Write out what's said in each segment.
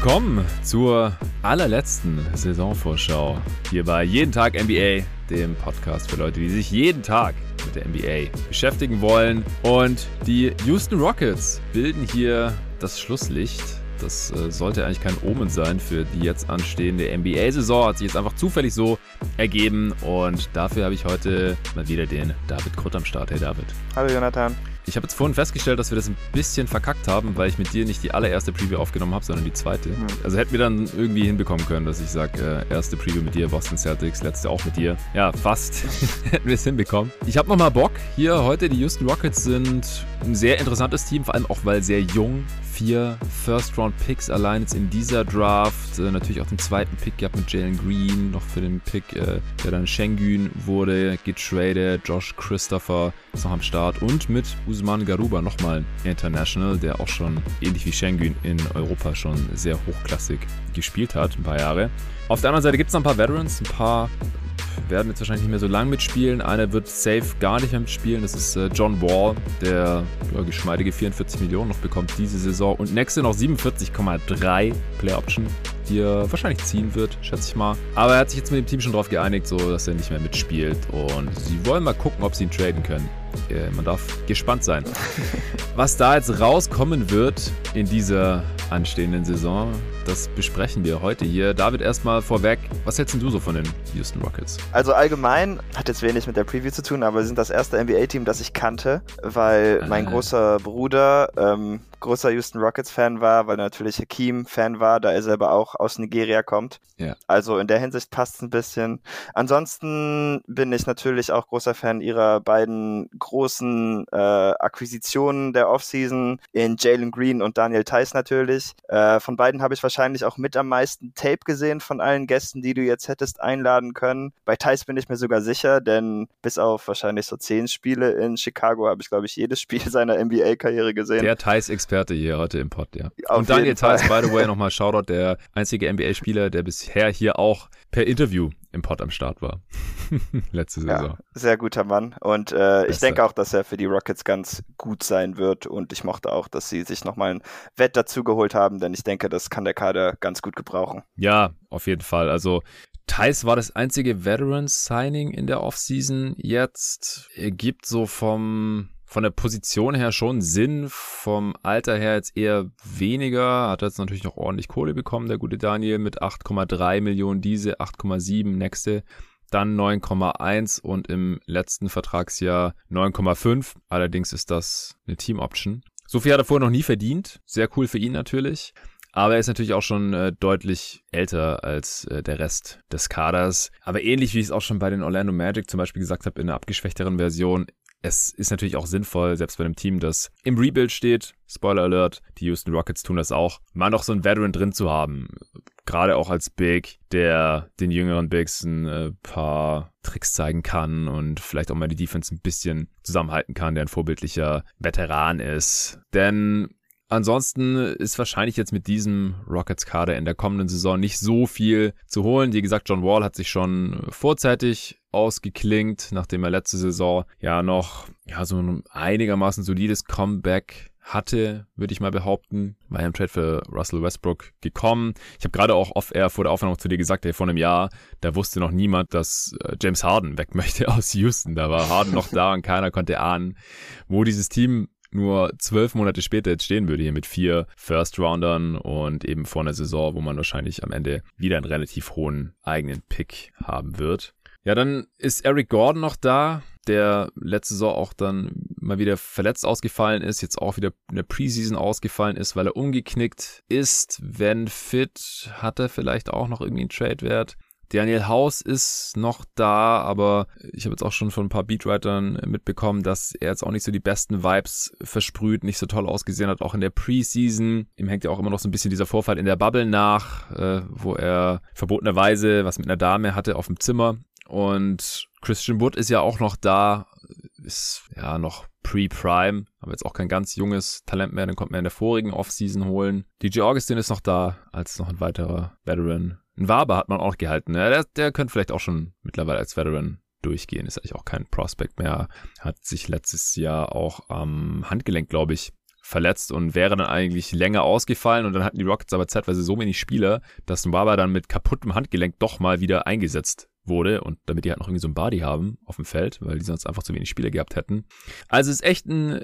willkommen zur allerletzten Saisonvorschau hier bei Jeden Tag NBA, dem Podcast für Leute, die sich jeden Tag mit der NBA beschäftigen wollen. Und die Houston Rockets bilden hier das Schlusslicht das äh, sollte eigentlich kein Omen sein für die jetzt anstehende NBA-Saison. Hat sich jetzt einfach zufällig so ergeben. Und dafür habe ich heute mal wieder den David Krutt am Start. Hey David. Hallo Jonathan. Ich habe jetzt vorhin festgestellt, dass wir das ein bisschen verkackt haben, weil ich mit dir nicht die allererste Preview aufgenommen habe, sondern die zweite. Mhm. Also hätten wir dann irgendwie hinbekommen können, dass ich sage, äh, erste Preview mit dir, Boston Celtics, letzte auch mit dir. Ja, fast hätten wir es hinbekommen. Ich habe nochmal Bock hier heute. Die Houston Rockets sind ein sehr interessantes Team, vor allem auch weil sehr jung. Vier First-Round-Picks allein jetzt in dieser Draft. Äh, natürlich auch den zweiten Pick gehabt mit Jalen Green, noch für den Pick, äh, der dann Schengen wurde, getradet. Josh Christopher ist noch am Start und mit Usman Garuba nochmal International, der auch schon ähnlich wie Schengen in Europa schon sehr hochklassig gespielt hat, ein paar Jahre. Auf der anderen Seite gibt es noch ein paar Veterans, ein paar werden jetzt wahrscheinlich nicht mehr so lang mitspielen. Einer wird safe gar nicht mehr mitspielen. Das ist äh, John Wall, der ja, geschmeidige 44 Millionen noch bekommt diese Saison. Und nächste noch 47,3 Play Option, die er wahrscheinlich ziehen wird, schätze ich mal. Aber er hat sich jetzt mit dem Team schon darauf geeinigt, so dass er nicht mehr mitspielt. Und sie wollen mal gucken, ob sie ihn traden können. Äh, man darf gespannt sein. Was da jetzt rauskommen wird in dieser anstehenden Saison, das besprechen wir heute hier. David, erstmal vorweg, was hältst du so von den Houston Rockets? Also allgemein hat jetzt wenig mit der Preview zu tun, aber wir sind das erste NBA-Team, das ich kannte, weil mein ah. großer Bruder ähm, großer Houston Rockets-Fan war, weil natürlich Hakim Fan war, da er selber auch aus Nigeria kommt. Ja. Also in der Hinsicht passt es ein bisschen. Ansonsten bin ich natürlich auch großer Fan ihrer beiden großen äh, Akquisitionen der Offseason in Jalen Green und Daniel Theiss natürlich. Äh, von beiden habe ich wahrscheinlich auch mit am meisten Tape gesehen von allen Gästen, die du jetzt hättest einladen können. Bei Theiss bin ich mir sogar sicher, denn bis auf wahrscheinlich so zehn Spiele in Chicago habe ich, glaube ich, jedes Spiel seiner NBA-Karriere gesehen. Der Theiss Experte hier heute im Pod, ja. Auf und Daniel Theiss, by the way, nochmal Shoutout, der einzige NBA-Spieler, der bisher hier auch per Interview im Pod am Start war. Letzte Saison. Ja, sehr guter Mann. Und äh, ich denke auch, dass er für die Rockets ganz gut sein wird. Und ich mochte auch, dass sie sich nochmal ein Wett dazugeholt haben, denn ich denke, das kann der Kader ganz gut gebrauchen. Ja, auf jeden Fall. Also Thais war das einzige Veteran-Signing in der Offseason jetzt. Er gibt so vom von der Position her schon Sinn, vom Alter her jetzt eher weniger. Hat jetzt natürlich noch ordentlich Kohle bekommen, der gute Daniel, mit 8,3 Millionen diese, 8,7 nächste, dann 9,1 und im letzten Vertragsjahr 9,5. Allerdings ist das eine Team-Option. So viel hat er vorher noch nie verdient. Sehr cool für ihn natürlich. Aber er ist natürlich auch schon äh, deutlich älter als äh, der Rest des Kaders. Aber ähnlich wie ich es auch schon bei den Orlando Magic zum Beispiel gesagt habe, in einer abgeschwächteren Version, es ist natürlich auch sinnvoll, selbst bei einem Team, das im Rebuild steht, Spoiler Alert, die Houston Rockets tun das auch, mal noch so einen Veteran drin zu haben. Gerade auch als Big, der den jüngeren Bigs ein äh, paar Tricks zeigen kann und vielleicht auch mal die Defense ein bisschen zusammenhalten kann, der ein vorbildlicher Veteran ist. Denn Ansonsten ist wahrscheinlich jetzt mit diesem Rockets-Kader in der kommenden Saison nicht so viel zu holen. Wie gesagt, John Wall hat sich schon vorzeitig ausgeklingt, nachdem er letzte Saison ja noch ja so ein einigermaßen solides Comeback hatte, würde ich mal behaupten, war ja im Trade für Russell Westbrook gekommen. Ich habe gerade auch off-air vor der Aufnahme zu dir gesagt, ey, vor einem Jahr, da wusste noch niemand, dass äh, James Harden weg möchte aus Houston. Da war Harden noch da und keiner konnte ahnen, wo dieses Team nur zwölf Monate später jetzt stehen würde, hier mit vier First-Roundern und eben vor einer Saison, wo man wahrscheinlich am Ende wieder einen relativ hohen eigenen Pick haben wird. Ja, dann ist Eric Gordon noch da, der letzte Saison auch dann mal wieder verletzt ausgefallen ist, jetzt auch wieder in der Preseason ausgefallen ist, weil er umgeknickt ist. Wenn fit, hat er vielleicht auch noch irgendwie einen Trade-Wert. Daniel House ist noch da, aber ich habe jetzt auch schon von ein paar Beatwritern mitbekommen, dass er jetzt auch nicht so die besten Vibes versprüht, nicht so toll ausgesehen hat, auch in der Preseason. Ihm hängt ja auch immer noch so ein bisschen dieser Vorfall in der Bubble nach, äh, wo er verbotenerweise was mit einer Dame hatte auf dem Zimmer. Und Christian Wood ist ja auch noch da, ist ja noch pre-Prime, aber jetzt auch kein ganz junges Talent mehr, den konnte man in der vorigen Offseason holen. DJ Augustin ist noch da, als noch ein weiterer Veteran ein Waber hat man auch gehalten. Ja, der, der könnte vielleicht auch schon mittlerweile als Veteran durchgehen. Ist eigentlich auch kein Prospect mehr. Hat sich letztes Jahr auch am Handgelenk, glaube ich, verletzt und wäre dann eigentlich länger ausgefallen und dann hatten die Rockets aber zeitweise so wenig Spieler, dass Nwaba dann mit kaputtem Handgelenk doch mal wieder eingesetzt wurde und damit die halt noch irgendwie so ein Body haben auf dem Feld, weil die sonst einfach zu wenig Spieler gehabt hätten. Also es ist echt ein äh,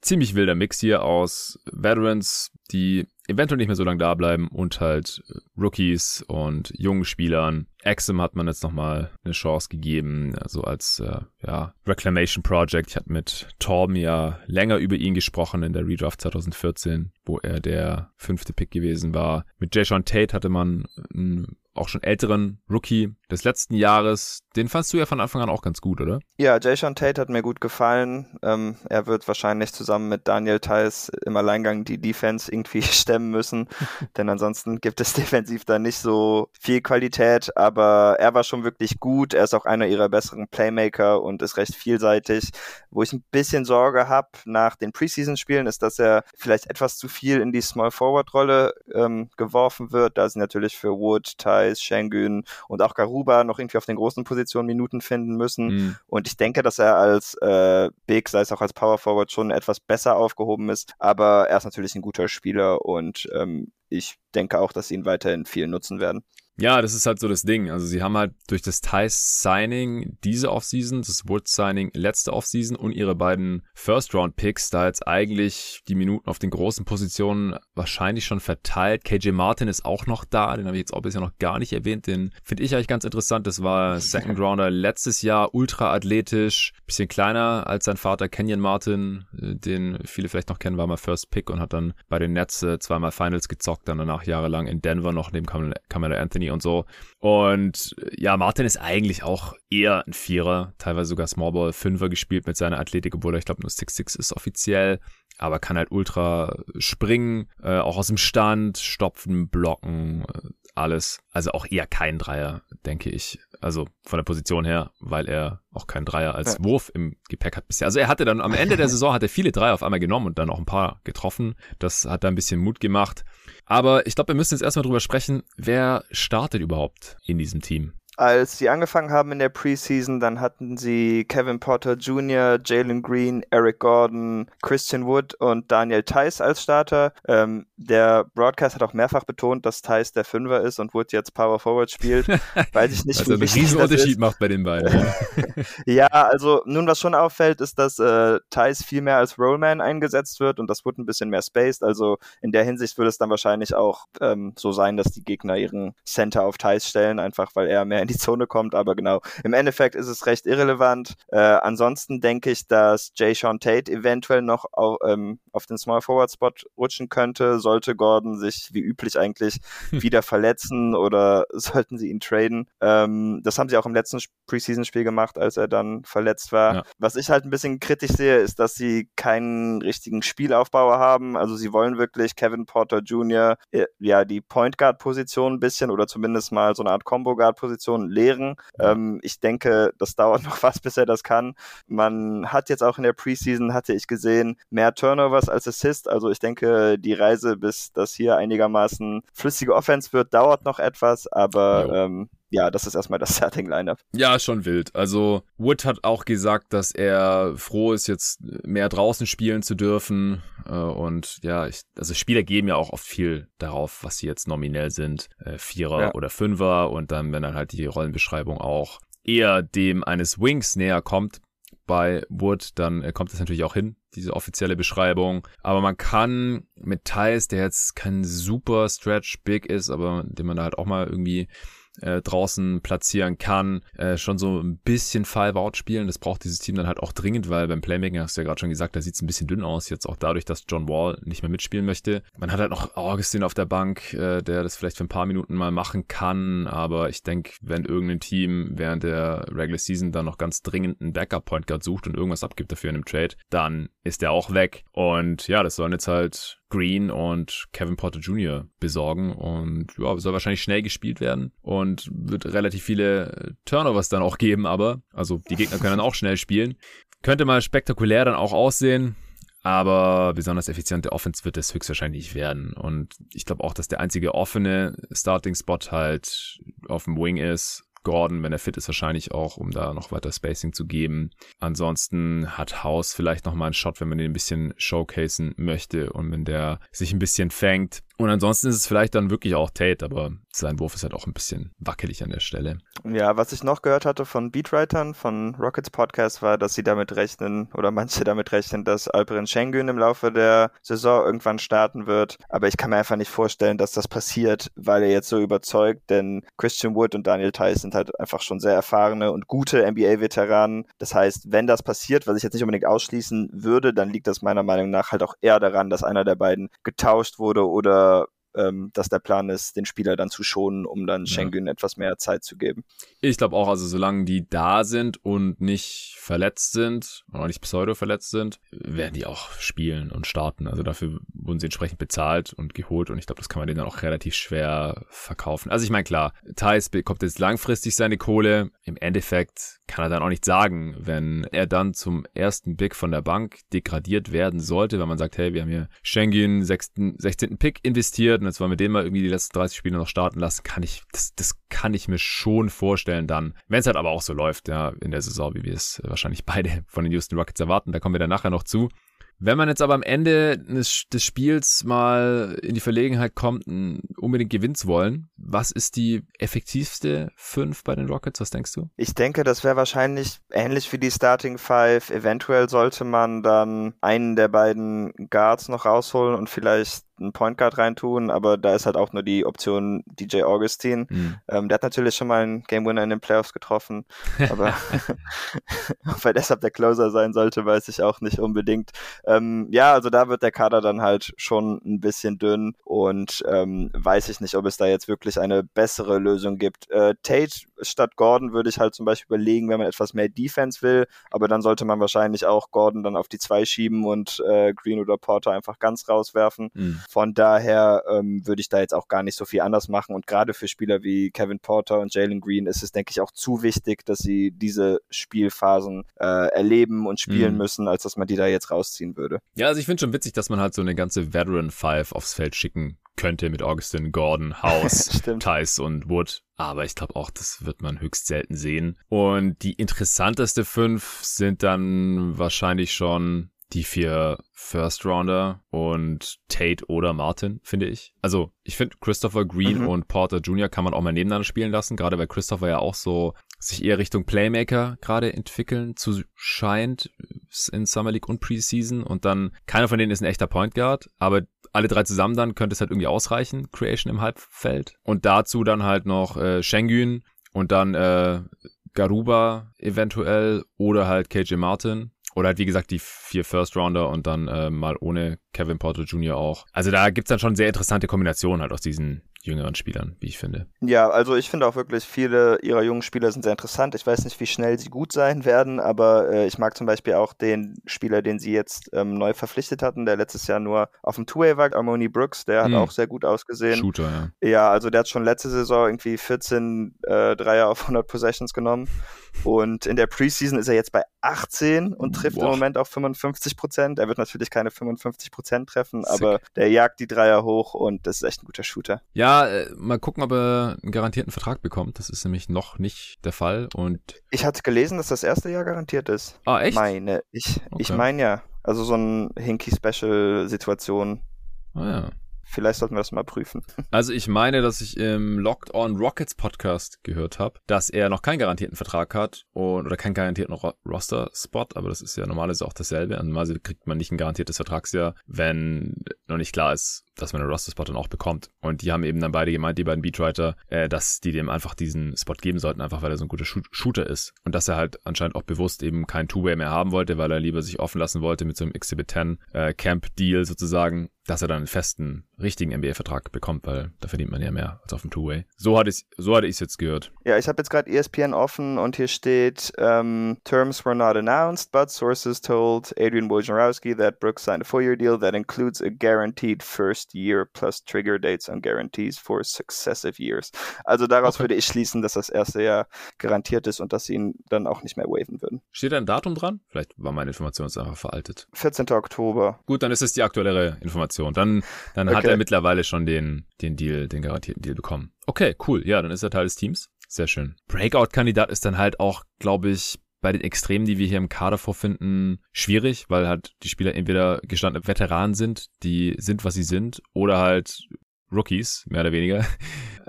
ziemlich wilder Mix hier aus Veterans, die eventuell nicht mehr so lange da bleiben und halt äh, Rookies und jungen Spielern. Exim hat man jetzt nochmal eine Chance gegeben, also als äh, ja, Reclamation Project. Ich hatte mit Torben ja länger über ihn gesprochen in der Redraft 2014, wo er der fünfte Pick gewesen war. Mit Jay Sean Tate hatte man einen auch schon älteren Rookie des letzten Jahres. Den fandst du ja von Anfang an auch ganz gut, oder? Ja, Jason Tate hat mir gut gefallen. Ähm, er wird wahrscheinlich zusammen mit Daniel Theiss im Alleingang die Defense irgendwie stemmen müssen, denn ansonsten gibt es defensiv da nicht so viel Qualität, aber er war schon wirklich gut. Er ist auch einer ihrer besseren Playmaker und ist recht vielseitig. Wo ich ein bisschen Sorge habe nach den Preseason-Spielen, ist, dass er vielleicht etwas zu viel in die Small-Forward-Rolle ähm, geworfen wird. Da sind natürlich für Wood, Thais, Schengen und auch Garuba noch irgendwie auf den großen Positionen Minuten finden müssen. Mhm. Und ich denke, dass er als äh, Big, sei es auch als Power Forward, schon etwas besser aufgehoben ist. Aber er ist natürlich ein guter Spieler und ähm, ich denke auch, dass sie ihn weiterhin viel nutzen werden. Ja, das ist halt so das Ding. Also sie haben halt durch das Thais Signing diese Offseason, das Wood Signing letzte Offseason und ihre beiden First Round Picks da jetzt eigentlich die Minuten auf den großen Positionen wahrscheinlich schon verteilt. KJ Martin ist auch noch da, den habe ich jetzt auch bisher noch gar nicht erwähnt. Den finde ich eigentlich ganz interessant. Das war Second Rounder letztes Jahr, ultra athletisch, bisschen kleiner als sein Vater Kenyon Martin, äh, den viele vielleicht noch kennen, war mal First Pick und hat dann bei den Nets äh, zweimal Finals gezockt, dann danach jahrelang in Denver noch neben Kamala Anthony und so. Und ja, Martin ist eigentlich auch eher ein Vierer, teilweise sogar Smallball Fünfer gespielt mit seiner Athletik, obwohl ich glaube, nur 6'6 ist offiziell, aber kann halt ultra springen, äh, auch aus dem Stand, stopfen, blocken, äh, alles. Also auch eher kein Dreier, denke ich. Also von der Position her, weil er auch keinen Dreier als ja. Wurf im Gepäck hat bisher. Also er hatte dann am Ende der Saison hat er viele Dreier auf einmal genommen und dann auch ein paar getroffen. Das hat da ein bisschen Mut gemacht. Aber ich glaube, wir müssen jetzt erstmal drüber sprechen, wer startet überhaupt in diesem Team? Als sie angefangen haben in der Preseason, dann hatten sie Kevin Porter Jr., Jalen Green, Eric Gordon, Christian Wood und Daniel Theiss als Starter. Ähm, der Broadcast hat auch mehrfach betont, dass Theiss der Fünfer ist und Wood jetzt Power Forward spielt. Weiß ich nicht, also wie einen riesen Unterschied macht bei den beiden. ja, also nun, was schon auffällt, ist, dass äh, Theiss viel mehr als Rollman eingesetzt wird und das Wood ein bisschen mehr spaced. Also in der Hinsicht würde es dann wahrscheinlich auch ähm, so sein, dass die Gegner ihren Center auf Theiss stellen, einfach weil er mehr in die Zone kommt, aber genau, im Endeffekt ist es recht irrelevant. Äh, ansonsten denke ich, dass Jay Sean Tate eventuell noch auf, ähm, auf den Small Forward Spot rutschen könnte, sollte Gordon sich wie üblich eigentlich wieder verletzen oder sollten sie ihn traden. Ähm, das haben sie auch im letzten Preseason-Spiel gemacht, als er dann verletzt war. Ja. Was ich halt ein bisschen kritisch sehe, ist, dass sie keinen richtigen Spielaufbauer haben. Also sie wollen wirklich Kevin Porter Jr. Äh, ja die Point Guard Position ein bisschen oder zumindest mal so eine Art Combo Guard Position Position leeren. Ähm, ich denke, das dauert noch was, bis er das kann. Man hat jetzt auch in der Preseason, hatte ich gesehen, mehr Turnovers als Assist. Also ich denke, die Reise, bis das hier einigermaßen flüssige Offense wird, dauert noch etwas, aber ähm, ja, das ist erstmal das Starting Lineup. Ja, schon wild. Also Wood hat auch gesagt, dass er froh ist, jetzt mehr draußen spielen zu dürfen. Äh, und ja, ich, also Spieler geben ja auch oft viel darauf, was sie jetzt nominell sind. Äh, Vierer ja. oder Fünfer und dann, wenn dann halt die Rollenbeschreibung auch eher dem eines Wings näher kommt, bei Wood, dann äh, kommt es natürlich auch hin, diese offizielle Beschreibung. Aber man kann mit Thais, der jetzt kein super Stretch Big ist, aber den man da halt auch mal irgendwie äh, draußen platzieren kann, äh, schon so ein bisschen Five-Out spielen. Das braucht dieses Team dann halt auch dringend, weil beim Playmaking hast du ja gerade schon gesagt, da sieht es ein bisschen dünn aus, jetzt auch dadurch, dass John Wall nicht mehr mitspielen möchte. Man hat halt noch Augustin auf der Bank, äh, der das vielleicht für ein paar Minuten mal machen kann, aber ich denke, wenn irgendein Team während der Regular Season dann noch ganz dringend einen Backup-Point Guard sucht und irgendwas abgibt dafür in einem Trade, dann ist der auch weg. Und ja, das sollen jetzt halt Green und Kevin Porter Jr. besorgen und ja, soll wahrscheinlich schnell gespielt werden und wird relativ viele Turnovers dann auch geben, aber also die Gegner können dann auch schnell spielen. Könnte mal spektakulär dann auch aussehen. Aber besonders effiziente Offense wird es höchstwahrscheinlich werden. Und ich glaube auch, dass der einzige offene Starting-Spot halt auf dem Wing ist Gordon, wenn er fit ist, wahrscheinlich auch, um da noch weiter Spacing zu geben. Ansonsten hat House vielleicht noch mal einen Shot, wenn man den ein bisschen showcasen möchte und wenn der sich ein bisschen fängt. Und ansonsten ist es vielleicht dann wirklich auch Tate, aber sein Wurf ist halt auch ein bisschen wackelig an der Stelle. Ja, was ich noch gehört hatte von Beatwritern von Rockets Podcast war, dass sie damit rechnen oder manche damit rechnen, dass Alperin Schengen im Laufe der Saison irgendwann starten wird. Aber ich kann mir einfach nicht vorstellen, dass das passiert, weil er jetzt so überzeugt, denn Christian Wood und Daniel Tice sind halt einfach schon sehr erfahrene und gute NBA-Veteranen. Das heißt, wenn das passiert, was ich jetzt nicht unbedingt ausschließen würde, dann liegt das meiner Meinung nach halt auch eher daran, dass einer der beiden getauscht wurde oder ähm, dass der Plan ist, den Spieler dann zu schonen, um dann Schengen ja. etwas mehr Zeit zu geben. Ich glaube auch, also solange die da sind und nicht verletzt sind oder nicht pseudo verletzt sind, werden die auch spielen und starten. Also dafür wurden sie entsprechend bezahlt und geholt und ich glaube, das kann man denen dann auch relativ schwer verkaufen. Also ich meine, klar, Thais bekommt jetzt langfristig seine Kohle. Im Endeffekt kann er dann auch nicht sagen, wenn er dann zum ersten Pick von der Bank degradiert werden sollte, wenn man sagt, hey, wir haben hier Schengen 16. Pick investiert und jetzt wollen wir den mal irgendwie die letzten 30 Spiele noch starten lassen, kann ich, das, das kann ich mir schon vorstellen dann. Wenn es halt aber auch so läuft, ja, in der Saison, wie wir es wahrscheinlich beide von den Houston Rockets erwarten, da kommen wir dann nachher noch zu. Wenn man jetzt aber am Ende des, Spiels mal in die Verlegenheit kommt, unbedingt gewinnen zu wollen, was ist die effektivste 5 bei den Rockets? Was denkst du? Ich denke, das wäre wahrscheinlich ähnlich wie die Starting 5. Eventuell sollte man dann einen der beiden Guards noch rausholen und vielleicht einen Point Guard reintun, aber da ist halt auch nur die Option DJ Augustin. Mhm. Ähm, der hat natürlich schon mal einen Game Winner in den Playoffs getroffen, aber ob er deshalb der Closer sein sollte, weiß ich auch nicht unbedingt. Ähm, ja, also da wird der Kader dann halt schon ein bisschen dünn und ähm, weiß ich nicht, ob es da jetzt wirklich eine bessere Lösung gibt. Äh, Tate statt Gordon würde ich halt zum Beispiel überlegen, wenn man etwas mehr Defense will, aber dann sollte man wahrscheinlich auch Gordon dann auf die zwei schieben und äh, Green oder Porter einfach ganz rauswerfen. Mhm. Von daher ähm, würde ich da jetzt auch gar nicht so viel anders machen. Und gerade für Spieler wie Kevin Porter und Jalen Green ist es, denke ich, auch zu wichtig, dass sie diese Spielphasen äh, erleben und spielen mhm. müssen, als dass man die da jetzt rausziehen würde. Ja, also ich finde schon witzig, dass man halt so eine ganze Veteran Five aufs Feld schicken könnte mit Augustin, Gordon, House, Tice und Wood. Aber ich glaube auch, das wird man höchst selten sehen. Und die interessanteste fünf sind dann wahrscheinlich schon die vier First Rounder und Tate oder Martin, finde ich. Also, ich finde Christopher Green mhm. und Porter Jr. kann man auch mal nebeneinander spielen lassen, gerade weil Christopher ja auch so sich eher Richtung Playmaker gerade entwickeln zu scheint in Summer League und Preseason und dann keiner von denen ist ein echter Point Guard, aber alle drei zusammen dann könnte es halt irgendwie ausreichen, Creation im Halbfeld und dazu dann halt noch äh, Schengen und dann äh, Garuba eventuell oder halt KJ Martin oder halt, wie gesagt, die vier First Rounder und dann äh, mal ohne Kevin Porter Jr. auch. Also da gibt's dann schon sehr interessante Kombinationen halt aus diesen jüngeren Spielern, wie ich finde. Ja, also ich finde auch wirklich, viele ihrer jungen Spieler sind sehr interessant. Ich weiß nicht, wie schnell sie gut sein werden, aber äh, ich mag zum Beispiel auch den Spieler, den sie jetzt ähm, neu verpflichtet hatten, der letztes Jahr nur auf dem Two-Way war, Armoni Brooks, der hat hm. auch sehr gut ausgesehen. Shooter, ja. Ja, also der hat schon letzte Saison irgendwie 14 äh, Dreier auf 100 Possessions genommen. Und in der Preseason ist er jetzt bei 18 und trifft Boah. im Moment auf 55 Prozent. Er wird natürlich keine 55 Prozent treffen, Sick. aber der jagt die Dreier hoch und das ist echt ein guter Shooter. Ja, äh, mal gucken, ob er einen garantierten Vertrag bekommt. Das ist nämlich noch nicht der Fall. Und ich hatte gelesen, dass das erste Jahr garantiert ist. Ah, echt? Meine. Ich, okay. ich meine ja. Also so ein Hinky-Special-Situation. Ah ja. Vielleicht sollten wir das mal prüfen. Also ich meine, dass ich im Locked On Rockets Podcast gehört habe, dass er noch keinen garantierten Vertrag hat und oder keinen garantierten Ro Roster-Spot, aber das ist ja normalerweise auch dasselbe. Normalerweise kriegt man nicht ein garantiertes Vertragsjahr, wenn noch nicht klar ist, dass man einen Roster-Spot dann auch bekommt. Und die haben eben dann beide gemeint, die beiden Beatwriter, äh, dass die dem einfach diesen Spot geben sollten, einfach weil er so ein guter Shoot Shooter ist. Und dass er halt anscheinend auch bewusst eben kein Two-Way mehr haben wollte, weil er lieber sich offen lassen wollte mit so einem Exhibit 10 äh, Camp-Deal sozusagen, dass er dann einen festen, richtigen NBA-Vertrag bekommt, weil da verdient man ja mehr als auf dem Two-Way. So hatte ich so hatte ich es jetzt gehört. Ja, ich habe jetzt gerade ESPN offen und hier steht um, ähm, Terms were not announced, but sources told Adrian Wojnarowski that Brooks signed a four-year deal that includes a guaranteed first year plus trigger dates and guarantees for successive years. Also daraus okay. würde ich schließen, dass das erste Jahr garantiert ist und dass sie ihn dann auch nicht mehr waven würden. Steht da ein Datum dran? Vielleicht war meine Information jetzt einfach veraltet. 14. Oktober. Gut, dann ist es die aktuellere Information. Dann, dann okay. hat er mittlerweile schon den, den Deal, den garantierten Deal bekommen. Okay, cool. Ja, dann ist er Teil des Teams. Sehr schön. Breakout-Kandidat ist dann halt auch, glaube ich, bei den Extremen, die wir hier im Kader vorfinden, schwierig, weil halt die Spieler entweder gestandene Veteranen sind, die sind, was sie sind, oder halt Rookies, mehr oder weniger.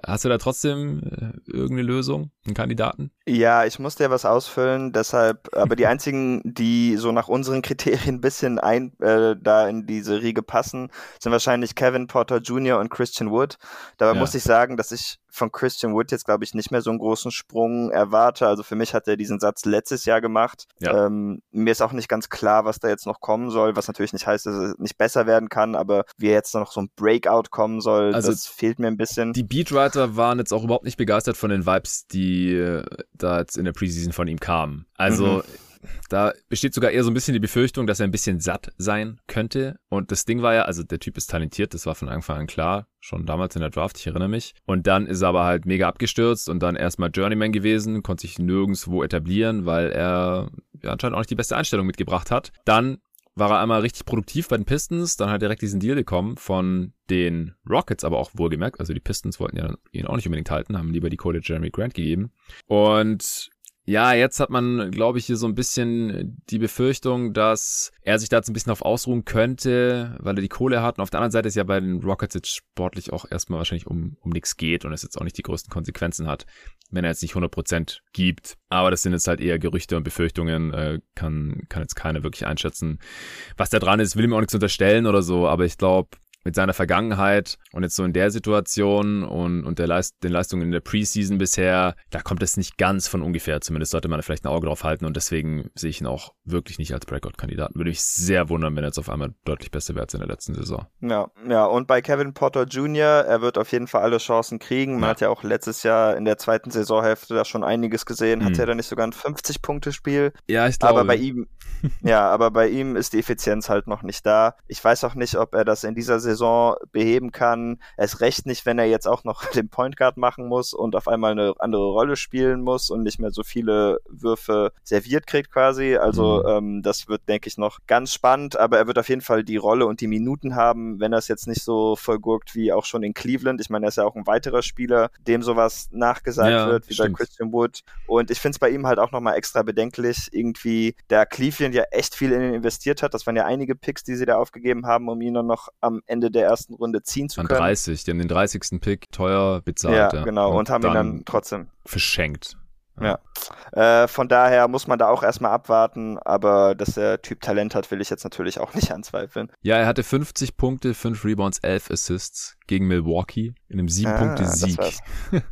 Hast du da trotzdem äh, irgendeine Lösung, einen Kandidaten? Ja, ich musste ja was ausfüllen, deshalb, aber die einzigen, die so nach unseren Kriterien ein bisschen ein, äh, da in diese Riege passen, sind wahrscheinlich Kevin Porter Jr. und Christian Wood. Dabei ja. muss ich sagen, dass ich von Christian Wood jetzt, glaube ich, nicht mehr so einen großen Sprung erwarte. Also für mich hat er diesen Satz letztes Jahr gemacht. Ja. Ähm, mir ist auch nicht ganz klar, was da jetzt noch kommen soll, was natürlich nicht heißt, dass es nicht besser werden kann, aber wie jetzt noch so ein Breakout kommen soll, also das fehlt mir ein bisschen. Die Beatwriter waren jetzt auch überhaupt nicht begeistert von den Vibes, die äh, da jetzt in der Preseason von ihm kamen. Also mhm. Da besteht sogar eher so ein bisschen die Befürchtung, dass er ein bisschen satt sein könnte. Und das Ding war ja, also der Typ ist talentiert, das war von Anfang an klar, schon damals in der Draft, ich erinnere mich. Und dann ist er aber halt mega abgestürzt und dann erstmal Journeyman gewesen, konnte sich nirgendwo etablieren, weil er ja, anscheinend auch nicht die beste Einstellung mitgebracht hat. Dann war er einmal richtig produktiv bei den Pistons, dann hat direkt diesen Deal bekommen von den Rockets, aber auch wohlgemerkt, also die Pistons wollten ja ihn auch nicht unbedingt halten, haben lieber die Kohle Jeremy Grant gegeben. Und ja, jetzt hat man, glaube ich, hier so ein bisschen die Befürchtung, dass er sich da jetzt ein bisschen auf ausruhen könnte, weil er die Kohle hat. Und auf der anderen Seite ist ja bei den Rockets jetzt sportlich auch erstmal wahrscheinlich um, um nichts geht und es jetzt auch nicht die größten Konsequenzen hat, wenn er jetzt nicht 100% gibt. Aber das sind jetzt halt eher Gerüchte und Befürchtungen, äh, kann, kann jetzt keiner wirklich einschätzen. Was da dran ist, will ihm auch nichts unterstellen oder so, aber ich glaube, mit seiner Vergangenheit und jetzt so in der Situation und, und der Leist den Leistungen in der Preseason bisher, da kommt es nicht ganz von ungefähr. Zumindest sollte man vielleicht ein Auge drauf halten und deswegen sehe ich ihn auch wirklich nicht als Breakout-Kandidaten. Würde mich sehr wundern, wenn er jetzt auf einmal deutlich besser wird als in der letzten Saison. Ja, ja, und bei Kevin Potter Jr., er wird auf jeden Fall alle Chancen kriegen. Man ja. hat ja auch letztes Jahr in der zweiten Saisonhälfte da schon einiges gesehen. Hat hm. er da nicht sogar ein 50-Punkte-Spiel? Ja, ich glaube. Aber bei ihm, ja, aber bei ihm ist die Effizienz halt noch nicht da. Ich weiß auch nicht, ob er das in dieser Saison Saison beheben kann. Es recht nicht, wenn er jetzt auch noch den Point Guard machen muss und auf einmal eine andere Rolle spielen muss und nicht mehr so viele Würfe serviert kriegt quasi. Also mhm. ähm, das wird, denke ich, noch ganz spannend, aber er wird auf jeden Fall die Rolle und die Minuten haben, wenn er es jetzt nicht so vollgurkt wie auch schon in Cleveland. Ich meine, er ist ja auch ein weiterer Spieler, dem sowas nachgesagt ja, wird, wie stimmt. bei Christian Wood. Und ich finde es bei ihm halt auch nochmal extra bedenklich, irgendwie, da Cleveland ja echt viel in ihn investiert hat. Das waren ja einige Picks, die sie da aufgegeben haben, um ihn dann noch am Ende Ende der ersten Runde ziehen zu An können. An 30, die haben den 30. Pick teuer bezahlt. Ja, genau, und, und haben ihn dann trotzdem verschenkt. Ja. ja. Äh, von daher muss man da auch erstmal abwarten, aber dass der Typ Talent hat, will ich jetzt natürlich auch nicht anzweifeln. Ja, er hatte 50 Punkte, 5 Rebounds, 11 Assists gegen Milwaukee in einem 7-Punkte-Sieg.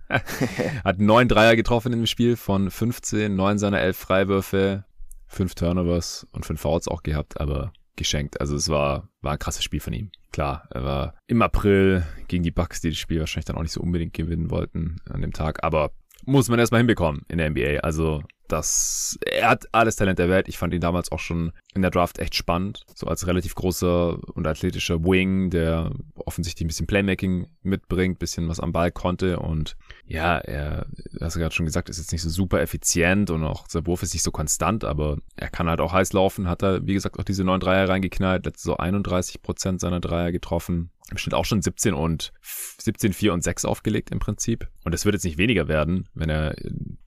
Ah, hat 9 Dreier getroffen in dem Spiel von 15, 9 seiner 11 Freiwürfe, 5 Turnovers und 5 Fouls auch gehabt, aber geschenkt. Also es war, war ein krasses Spiel von ihm. Klar, er war im April gegen die Bucks, die das Spiel wahrscheinlich dann auch nicht so unbedingt gewinnen wollten an dem Tag, aber muss man erstmal hinbekommen in der NBA. Also das, er hat alles Talent der Welt. Ich fand ihn damals auch schon in der Draft echt spannend. So als relativ großer und athletischer Wing, der offensichtlich ein bisschen Playmaking mitbringt, bisschen was am Ball konnte und ja, er, hast du gerade schon gesagt, ist jetzt nicht so super effizient und auch sein Wurf ist nicht so konstant, aber er kann halt auch heiß laufen, hat er, wie gesagt, auch diese neun Dreier reingeknallt, letzte so 31 Prozent seiner Dreier getroffen. Im Schnitt auch schon 17 und 17, 4 und 6 aufgelegt im Prinzip. Und es wird jetzt nicht weniger werden, wenn er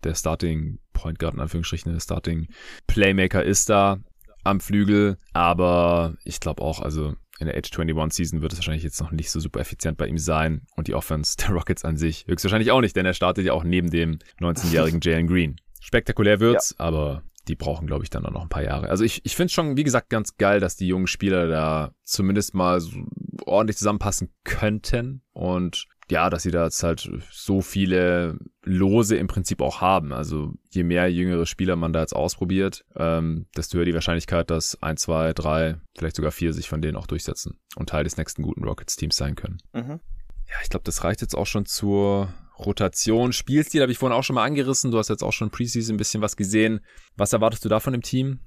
der Starting Point Guard in Anführungsstrichen, der Starting Playmaker ist da am Flügel. Aber ich glaube auch, also in der Age 21 Season wird es wahrscheinlich jetzt noch nicht so super effizient bei ihm sein. Und die Offense der Rockets an sich höchstwahrscheinlich auch nicht, denn er startet ja auch neben dem 19-jährigen Jalen Green. Spektakulär wird's, ja. aber die brauchen, glaube ich, dann auch noch ein paar Jahre. Also ich, ich finde es schon, wie gesagt, ganz geil, dass die jungen Spieler da zumindest mal so ordentlich zusammenpassen könnten. Und ja, dass sie da jetzt halt so viele Lose im Prinzip auch haben. Also je mehr jüngere Spieler man da jetzt ausprobiert, ähm, desto höher die Wahrscheinlichkeit, dass ein, zwei, drei, vielleicht sogar vier sich von denen auch durchsetzen und Teil des nächsten guten Rockets-Teams sein können. Mhm. Ja, ich glaube, das reicht jetzt auch schon zur Rotation. Spielstil habe ich vorhin auch schon mal angerissen. Du hast jetzt auch schon Preseason ein bisschen was gesehen. Was erwartest du da von dem Team?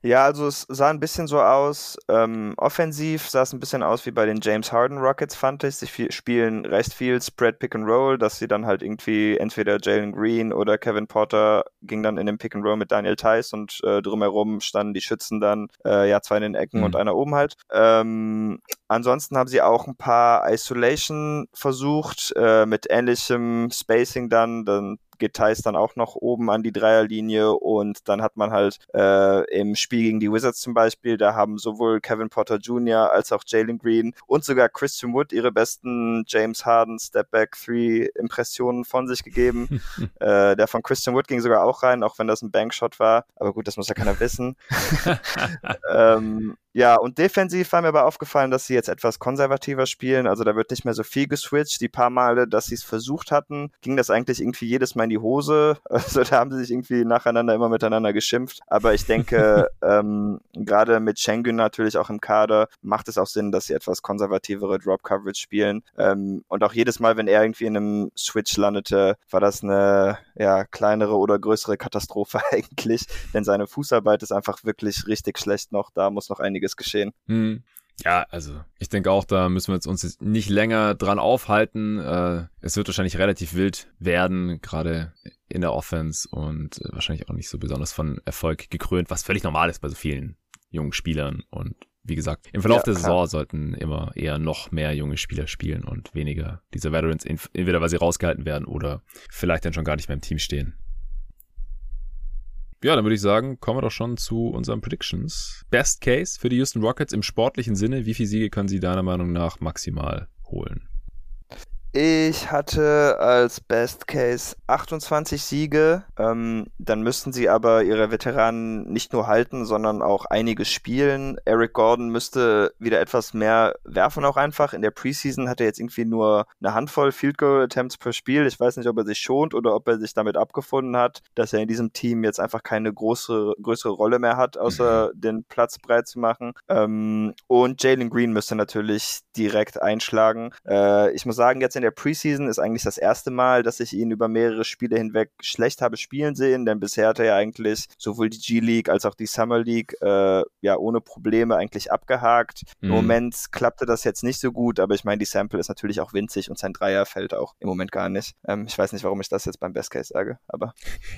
Ja, also es sah ein bisschen so aus, ähm, offensiv sah es ein bisschen aus wie bei den James Harden Rockets, fand ich. Sie spielen recht viel Spread Pick and Roll, dass sie dann halt irgendwie entweder Jalen Green oder Kevin Porter ging dann in den Pick and Roll mit Daniel Tice und äh, drumherum standen die Schützen dann, äh, ja, zwei in den Ecken mhm. und einer oben halt. Ähm, ansonsten haben sie auch ein paar Isolation versucht, äh, mit ähnlichem Spacing dann, dann geht Thais dann auch noch oben an die Dreierlinie und dann hat man halt äh, im Spiel gegen die Wizards zum Beispiel, da haben sowohl Kevin Potter Jr. als auch Jalen Green und sogar Christian Wood ihre besten James Harden Step Back Three Impressionen von sich gegeben. äh, der von Christian Wood ging sogar auch rein, auch wenn das ein Bankshot war. Aber gut, das muss ja keiner wissen. ähm, ja, und defensiv war mir aber aufgefallen, dass sie jetzt etwas konservativer spielen. Also da wird nicht mehr so viel geswitcht. Die paar Male, dass sie es versucht hatten, ging das eigentlich irgendwie jedes Mal in die Hose. Also da haben sie sich irgendwie nacheinander immer miteinander geschimpft. Aber ich denke, ähm, gerade mit Schengen natürlich auch im Kader, macht es auch Sinn, dass sie etwas konservativere Drop-Coverage spielen. Ähm, und auch jedes Mal, wenn er irgendwie in einem Switch landete, war das eine ja, kleinere oder größere Katastrophe eigentlich. Denn seine Fußarbeit ist einfach wirklich richtig schlecht noch. Da muss noch einiges einiges geschehen. Hm. Ja, also ich denke auch, da müssen wir jetzt uns nicht länger dran aufhalten. Äh, es wird wahrscheinlich relativ wild werden, gerade in der Offense und wahrscheinlich auch nicht so besonders von Erfolg gekrönt, was völlig normal ist bei so vielen jungen Spielern. Und wie gesagt, im Verlauf ja, der Saison sollten immer eher noch mehr junge Spieler spielen und weniger diese Veterans, entweder weil sie rausgehalten werden oder vielleicht dann schon gar nicht mehr im Team stehen. Ja, dann würde ich sagen, kommen wir doch schon zu unseren Predictions. Best Case für die Houston Rockets im sportlichen Sinne. Wie viele Siege können sie deiner Meinung nach maximal holen? Ich hatte als Best Case 28 Siege. Ähm, dann müssten sie aber ihre Veteranen nicht nur halten, sondern auch einiges spielen. Eric Gordon müsste wieder etwas mehr werfen auch einfach. In der Preseason hat er jetzt irgendwie nur eine Handvoll Field Goal Attempts per Spiel. Ich weiß nicht, ob er sich schont oder ob er sich damit abgefunden hat, dass er in diesem Team jetzt einfach keine große, größere Rolle mehr hat, außer mhm. den Platz breit zu machen. Ähm, und Jalen Green müsste natürlich direkt einschlagen. Äh, ich muss sagen, jetzt in der Preseason ist eigentlich das erste Mal, dass ich ihn über mehrere Spiele hinweg schlecht habe spielen sehen, denn bisher hat er ja eigentlich sowohl die G-League als auch die Summer League äh, ja ohne Probleme eigentlich abgehakt. Mhm. Im Moment klappte das jetzt nicht so gut, aber ich meine, die Sample ist natürlich auch winzig und sein Dreier fällt auch im Moment gar nicht. Ähm, ich weiß nicht, warum ich das jetzt beim Best Case sage, aber.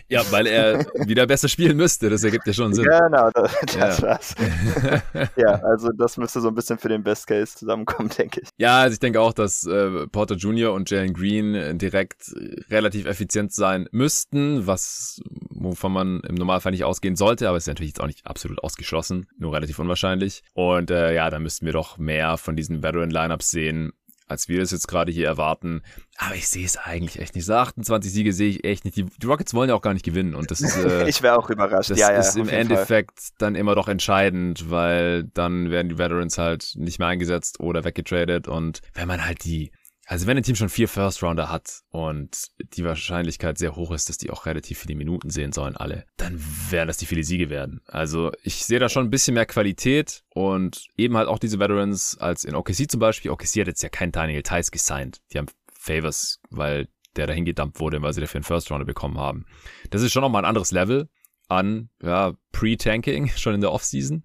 Ja, weil er wieder besser spielen müsste, das ergibt ja schon Sinn. Genau, das, das ja. war's. ja, also das müsste so ein bisschen für den Best Case zusammenkommen, denke ich. Ja, also ich denke auch, dass äh, Porter Jr. und Jalen Green äh, direkt äh, relativ effizient sein müssten, was wovon man im Normalfall nicht ausgehen sollte, aber ist natürlich jetzt auch nicht absolut ausgeschlossen, nur relativ unwahrscheinlich. Und äh, ja, da müssten wir doch mehr von diesen Veteran-Lineups sehen, als wir das jetzt gerade hier erwarten. Aber ich sehe es eigentlich echt nicht. So 28 Siege sehe ich echt nicht. Die, die, Rockets wollen ja auch gar nicht gewinnen. Und das ist, äh, ich wäre auch überrascht. Das ja, ja, ist im Endeffekt Fall. dann immer doch entscheidend, weil dann werden die Veterans halt nicht mehr eingesetzt oder weggetradet. Und wenn man halt die also wenn ein Team schon vier First Rounder hat und die Wahrscheinlichkeit sehr hoch ist, dass die auch relativ viele Minuten sehen sollen, alle, dann werden das die viele Siege werden. Also ich sehe da schon ein bisschen mehr Qualität und eben halt auch diese Veterans als in OKC zum Beispiel. OKC hat jetzt ja keinen Daniel Tice gesigned. Die haben Favors, weil der dahin gedumpt wurde, weil sie dafür einen First Rounder bekommen haben. Das ist schon nochmal ein anderes Level an ja, Pre-Tanking, schon in der Offseason.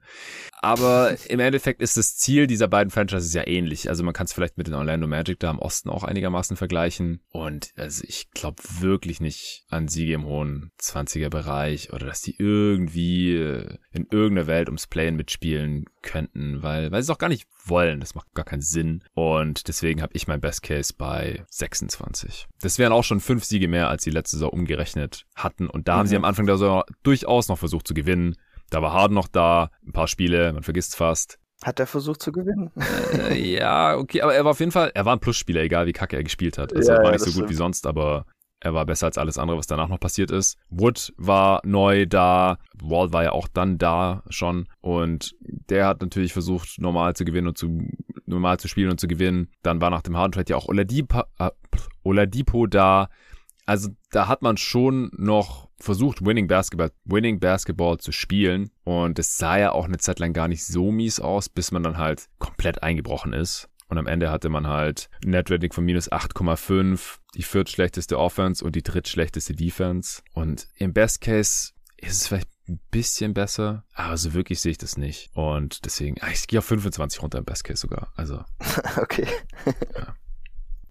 Aber im Endeffekt ist das Ziel dieser beiden Franchises ja ähnlich. Also man kann es vielleicht mit den Orlando Magic da im Osten auch einigermaßen vergleichen. Und also ich glaube wirklich nicht an Siege im hohen 20er Bereich oder dass die irgendwie äh, in irgendeiner Welt ums Playen mitspielen könnten, weil, weil sie es auch gar nicht wollen. Das macht gar keinen Sinn. Und deswegen habe ich mein Best Case bei 26. Das wären auch schon fünf Siege mehr, als sie letzte Saison umgerechnet hatten. Und da mhm. haben sie mhm. am Anfang der Saison durchaus noch versucht zu gewinnen. Da war Harden noch da, ein paar Spiele, man vergisst es fast. Hat er versucht zu gewinnen? Äh, ja, okay, aber er war auf jeden Fall, er war ein Plusspieler, egal wie kacke er gespielt hat. Also ja, war nicht so gut stimmt. wie sonst, aber er war besser als alles andere, was danach noch passiert ist. Wood war neu da. Wall war ja auch dann da schon. Und der hat natürlich versucht, normal zu gewinnen und zu, normal zu spielen und zu gewinnen. Dann war nach dem Harden Trade ja auch Oladipo, äh, Oladipo da. Also da hat man schon noch versucht, Winning Basketball, Winning Basketball zu spielen. Und es sah ja auch eine Zeit lang gar nicht so mies aus, bis man dann halt komplett eingebrochen ist. Und am Ende hatte man halt ein Netrating von minus 8,5, die viertschlechteste Offense und die drittschlechteste Defense. Und im Best Case ist es vielleicht ein bisschen besser, aber so wirklich sehe ich das nicht. Und deswegen, ah, ich gehe auf 25 runter im Best Case sogar. Also. okay. ja.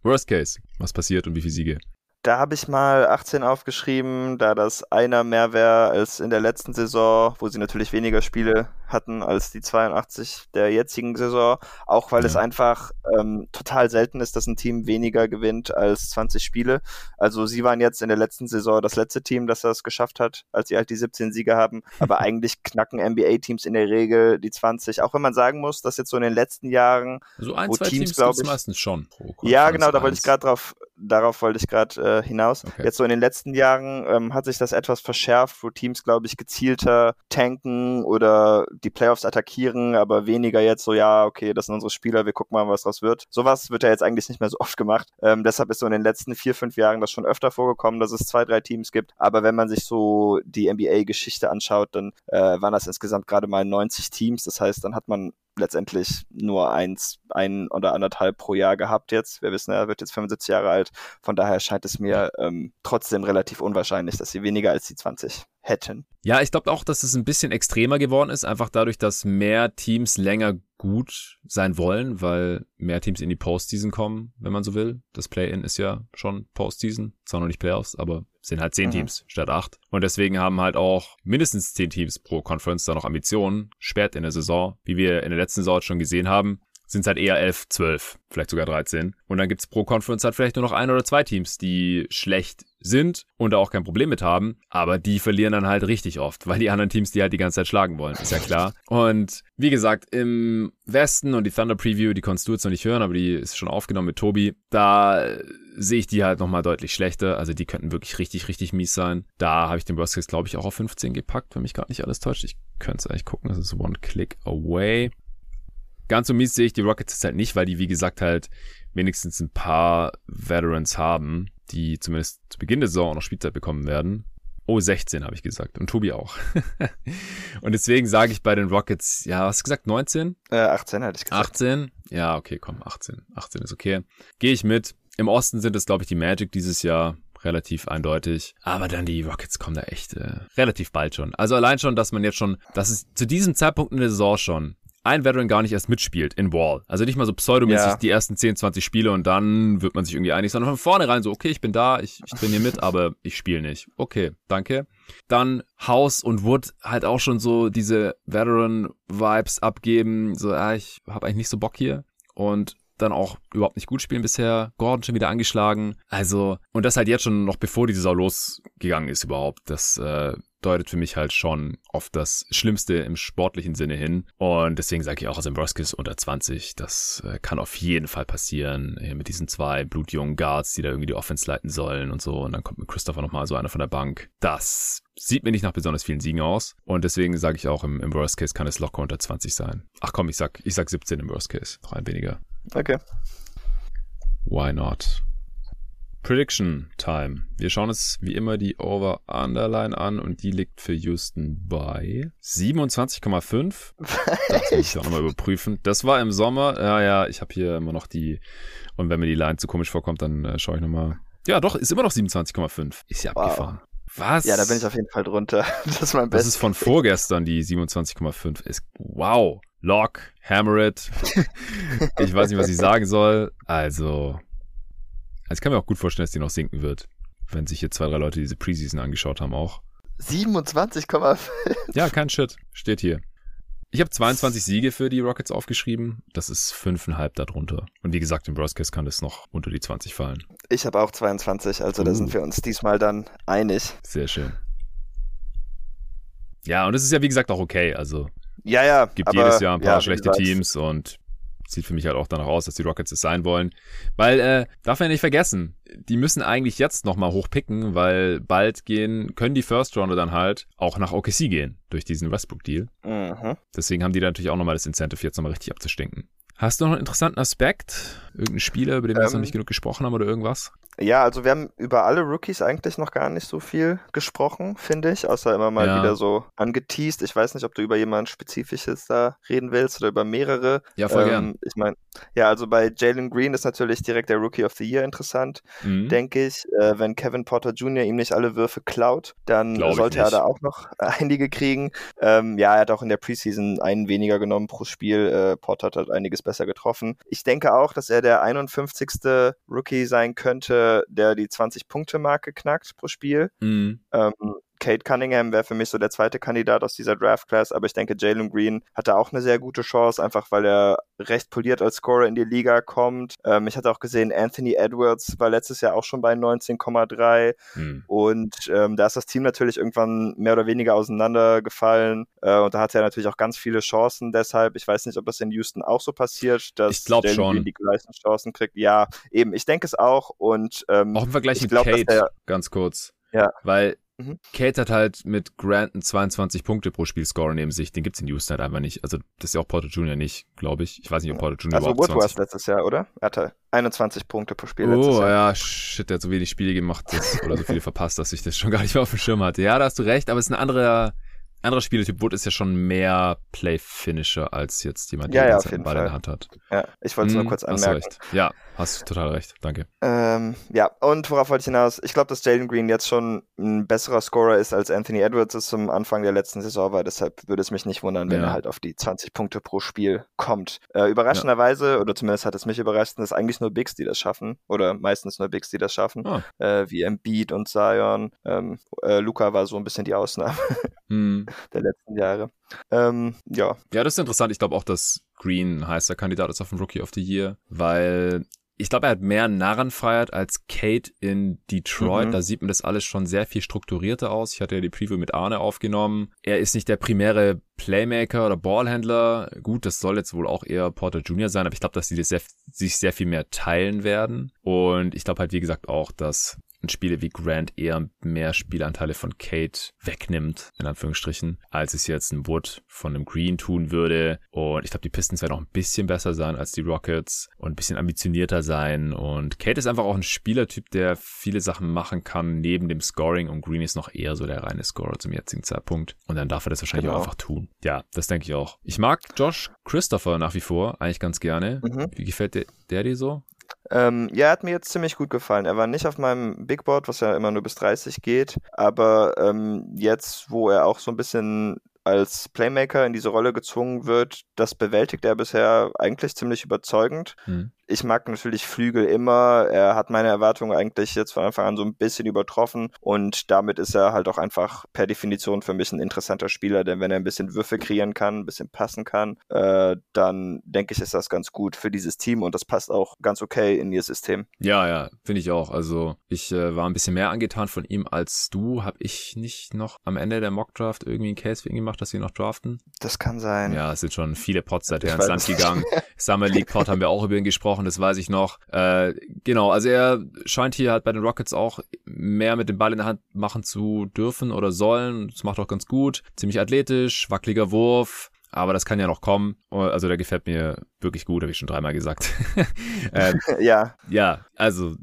Worst Case, was passiert und wie viele Siege? Da habe ich mal 18 aufgeschrieben, da das einer mehr wäre als in der letzten Saison, wo sie natürlich weniger Spiele hatten als die 82 der jetzigen Saison, auch weil ja. es einfach ähm, total selten ist, dass ein Team weniger gewinnt als 20 Spiele. Also sie waren jetzt in der letzten Saison das letzte Team, das das geschafft hat, als sie halt die 17 Siege haben. Aber eigentlich knacken NBA-Teams in der Regel die 20, auch wenn man sagen muss, dass jetzt so in den letzten Jahren, so ein, wo zwei Teams, Teams glaube ich, meistens schon. ja, genau, da wollte ich gerade drauf, darauf wollte ich gerade äh, hinaus. Okay. Jetzt so in den letzten Jahren ähm, hat sich das etwas verschärft, wo Teams, glaube ich, gezielter tanken oder die Playoffs attackieren, aber weniger jetzt so, ja, okay, das sind unsere Spieler, wir gucken mal, was draus wird. Sowas wird ja jetzt eigentlich nicht mehr so oft gemacht. Ähm, deshalb ist so in den letzten vier, fünf Jahren das schon öfter vorgekommen, dass es zwei, drei Teams gibt. Aber wenn man sich so die NBA-Geschichte anschaut, dann äh, waren das insgesamt gerade mal 90 Teams. Das heißt, dann hat man letztendlich nur eins, ein oder anderthalb pro Jahr gehabt jetzt. Wir wissen, er wird jetzt 75 Jahre alt. Von daher scheint es mir ähm, trotzdem relativ unwahrscheinlich, dass sie weniger als die 20 hätten. Ja, ich glaube auch, dass es ein bisschen extremer geworden ist, einfach dadurch, dass mehr Teams länger gut sein wollen, weil mehr Teams in die Postseason kommen, wenn man so will. Das Play-In ist ja schon Postseason, zwar noch nicht Playoffs, aber sind halt zehn mhm. Teams statt acht. Und deswegen haben halt auch mindestens zehn Teams pro Conference da noch Ambitionen, spät in der Saison, wie wir in der letzten Saison schon gesehen haben sind es halt eher 11, 12, vielleicht sogar 13. Und dann gibt's pro Conference halt vielleicht nur noch ein oder zwei Teams, die schlecht sind und da auch kein Problem mit haben, aber die verlieren dann halt richtig oft, weil die anderen Teams die halt die ganze Zeit schlagen wollen, ist ja klar. Und wie gesagt, im Westen und die Thunder Preview, die konntest du jetzt noch nicht hören, aber die ist schon aufgenommen mit Tobi, da sehe ich die halt nochmal deutlich schlechter, also die könnten wirklich richtig, richtig mies sein. Da habe ich den Worst Case, glaube ich, auch auf 15 gepackt, wenn mich gerade nicht alles täuscht. Ich könnte es eigentlich gucken, das ist One Click Away. Ganz so mies sehe ich die Rockets jetzt halt nicht, weil die, wie gesagt, halt wenigstens ein paar Veterans haben, die zumindest zu Beginn der Saison auch noch Spielzeit bekommen werden. Oh, 16 habe ich gesagt. Und Tobi auch. und deswegen sage ich bei den Rockets, ja, hast du gesagt 19? Äh, 18 hatte ich gesagt. 18? Ja, okay, komm, 18. 18 ist okay. Gehe ich mit. Im Osten sind es, glaube ich, die Magic dieses Jahr relativ eindeutig. Aber dann die Rockets kommen da echt äh, relativ bald schon. Also allein schon, dass man jetzt schon, dass es zu diesem Zeitpunkt in der Saison schon ein Veteran gar nicht erst mitspielt in Wall. Also nicht mal so pseudomäßig ja. die ersten 10, 20 Spiele und dann wird man sich irgendwie einig, sondern von vornherein so, okay, ich bin da, ich, ich trainiere mit, aber ich spiele nicht. Okay, danke. Dann House und Wood halt auch schon so diese Veteran-Vibes abgeben, so, ah, ich habe eigentlich nicht so Bock hier. Und dann auch überhaupt nicht gut spielen bisher. Gordon schon wieder angeschlagen. Also, und das halt jetzt schon noch bevor die Saison losgegangen ist überhaupt. Das äh, deutet für mich halt schon auf das Schlimmste im sportlichen Sinne hin. Und deswegen sage ich auch, also Broskis unter 20, das äh, kann auf jeden Fall passieren. Hier mit diesen zwei blutjungen Guards, die da irgendwie die Offense leiten sollen und so. Und dann kommt mit Christopher nochmal so einer von der Bank. Das sieht mir nicht nach besonders vielen Siegen aus. Und deswegen sage ich auch, im, im Worst Case kann es locker unter 20 sein. Ach komm, ich sag, ich sag 17 im Worst Case. Noch ein weniger. Okay. Why not? Prediction Time. Wir schauen uns wie immer die Over-Underline an und die liegt für Houston bei 27,5. Das muss ich auch nochmal überprüfen. Das war im Sommer. Ja, ja, ich habe hier immer noch die. Und wenn mir die Line zu komisch vorkommt, dann äh, schaue ich nochmal. Ja, doch, ist immer noch 27,5. Ist ja wow. abgefahren. Was? Ja, da bin ich auf jeden Fall drunter. Das ist mein Bestes. Das ist von vorgestern die 27,5. Ist wow. Lock, hammer it. ich weiß nicht, was ich sagen soll. Also, also ich kann mir auch gut vorstellen, dass die noch sinken wird, wenn sich hier zwei, drei Leute diese Preseason angeschaut haben auch. 27,5. Ja, kein Shit. Steht hier. Ich habe 22 Siege für die Rockets aufgeschrieben. Das ist fünfeinhalb darunter. Und wie gesagt, im Broadcast kann das noch unter die 20 fallen. Ich habe auch 22, also uh. da sind wir uns diesmal dann einig. Sehr schön. Ja, und es ist ja wie gesagt auch okay. Also ja, ja. Gibt jedes Jahr ein paar ja, schlechte Teams und sieht für mich halt auch danach aus, dass die Rockets es sein wollen. Weil, äh, darf man ja nicht vergessen, die müssen eigentlich jetzt nochmal hochpicken, weil bald gehen, können die First Rounder dann halt auch nach OKC gehen durch diesen Westbrook-Deal. Mhm. Deswegen haben die da natürlich auch nochmal das Incentive, jetzt nochmal richtig abzustinken. Hast du noch einen interessanten Aspekt? Irgendeinen Spieler, über den wir ähm, jetzt noch nicht genug gesprochen haben oder irgendwas? Ja, also wir haben über alle Rookies eigentlich noch gar nicht so viel gesprochen, finde ich, außer immer mal ja. wieder so angeteased. Ich weiß nicht, ob du über jemand Spezifisches da reden willst oder über mehrere. Ja, voll ähm, gern. Ich meine, ja, also bei Jalen Green ist natürlich direkt der Rookie of the Year interessant, mhm. denke ich. Äh, wenn Kevin Porter Jr. ihm nicht alle Würfe klaut, dann Glaub sollte er da auch noch einige kriegen. Ähm, ja, er hat auch in der Preseason einen weniger genommen pro Spiel. Äh, Porter hat halt einiges besser getroffen. Ich denke auch, dass er der 51. Rookie sein könnte, der die 20-Punkte-Marke knackt pro Spiel. Mhm. Ähm, Kate Cunningham wäre für mich so der zweite Kandidat aus dieser Draft Class, aber ich denke, Jalen Green hatte auch eine sehr gute Chance, einfach weil er recht poliert als Scorer in die Liga kommt. Ähm, ich hatte auch gesehen, Anthony Edwards war letztes Jahr auch schon bei 19,3 hm. und ähm, da ist das Team natürlich irgendwann mehr oder weniger auseinandergefallen äh, und da hat er natürlich auch ganz viele Chancen deshalb. Ich weiß nicht, ob das in Houston auch so passiert, dass Jalen. Green die gleichen Chancen kriegt. Ja, eben, ich denke es auch und ähm, auch im Vergleich mit glaub, Kate, er, ganz kurz. Ja. Weil Mhm. Kate hat halt mit Grant einen 22 Punkte pro Spiel Score neben sich. Den gibt's in Houston halt einfach nicht. Also, das ist ja auch Porter Jr. nicht, glaube ich. Ich weiß nicht, ob Porter Jr. Also, überhaupt Wood 20... letztes Jahr, oder? Er hatte 21 Punkte pro Spiel letztes oh, Jahr. Oh, ja, shit, der hat so wenig Spiele gemacht dass, oder so viele verpasst, dass ich das schon gar nicht mehr auf dem Schirm hatte. Ja, da hast du recht, aber es ist ein anderer, anderer Spielertyp. Wood ist ja schon mehr Play-Finisher als jetzt jemand, der ja, ja, Ball in der Hand hat. Ja, ich wollte es hm, nur kurz anmerken. Hast recht. Ja, Hast total recht, danke. Ähm, ja, und worauf wollte ich hinaus? Ich glaube, dass Jalen Green jetzt schon ein besserer Scorer ist, als Anthony Edwards es zum Anfang der letzten Saison war. Deshalb würde es mich nicht wundern, wenn ja. er halt auf die 20 Punkte pro Spiel kommt. Äh, überraschenderweise, ja. oder zumindest hat es mich überrascht, dass eigentlich nur Bigs, die das schaffen. Oder meistens nur Bigs, die das schaffen. Oh. Äh, wie Embiid und Zion. Ähm, äh, Luca war so ein bisschen die Ausnahme hm. der letzten Jahre. Ähm, ja. Ja, das ist interessant. Ich glaube auch, dass Green heißer Kandidat ist auf den Rookie of the Year, weil ich glaube, er hat mehr Narrenfreiheit als Kate in Detroit. Mhm. Da sieht man das alles schon sehr viel strukturierter aus. Ich hatte ja die Preview mit Arne aufgenommen. Er ist nicht der primäre Playmaker oder Ballhändler. Gut, das soll jetzt wohl auch eher Porter Jr. sein, aber ich glaube, dass sie das sehr, sich sehr viel mehr teilen werden. Und ich glaube halt, wie gesagt, auch, dass Spiele wie Grant eher mehr Spielanteile von Kate wegnimmt, in Anführungsstrichen, als es jetzt ein Wood von einem Green tun würde. Und ich glaube, die Pistons werden auch ein bisschen besser sein als die Rockets und ein bisschen ambitionierter sein. Und Kate ist einfach auch ein Spielertyp, der viele Sachen machen kann neben dem Scoring und Green ist noch eher so der reine Scorer zum jetzigen Zeitpunkt. Und dann darf er das wahrscheinlich genau. auch einfach tun. Ja, das denke ich auch. Ich mag Josh Christopher nach wie vor eigentlich ganz gerne. Mhm. Wie gefällt der, der dir so? Ähm, ja, er hat mir jetzt ziemlich gut gefallen. Er war nicht auf meinem Big Board, was ja immer nur bis 30 geht, aber ähm, jetzt, wo er auch so ein bisschen als Playmaker in diese Rolle gezwungen wird, das bewältigt er bisher eigentlich ziemlich überzeugend. Hm ich mag natürlich Flügel immer. Er hat meine Erwartungen eigentlich jetzt von Anfang an so ein bisschen übertroffen und damit ist er halt auch einfach per Definition für mich ein interessanter Spieler, denn wenn er ein bisschen Würfe kreieren kann, ein bisschen passen kann, äh, dann denke ich, ist das ganz gut für dieses Team und das passt auch ganz okay in ihr System. Ja, ja, finde ich auch. Also ich äh, war ein bisschen mehr angetan von ihm als du. Habe ich nicht noch am Ende der Mockdraft irgendwie einen Case für ihn gemacht, dass sie noch draften? Das kann sein. Ja, es sind schon viele Pots seither ins Land gegangen. Summer League Pot haben wir auch über ihn gesprochen gesprochen, das weiß ich noch. Äh, genau, also er scheint hier halt bei den Rockets auch mehr mit dem Ball in der Hand machen zu dürfen oder sollen. Das macht auch ganz gut. Ziemlich athletisch, wackeliger Wurf. Aber das kann ja noch kommen. Also der gefällt mir wirklich gut, habe ich schon dreimal gesagt. ähm, ja. Ja, also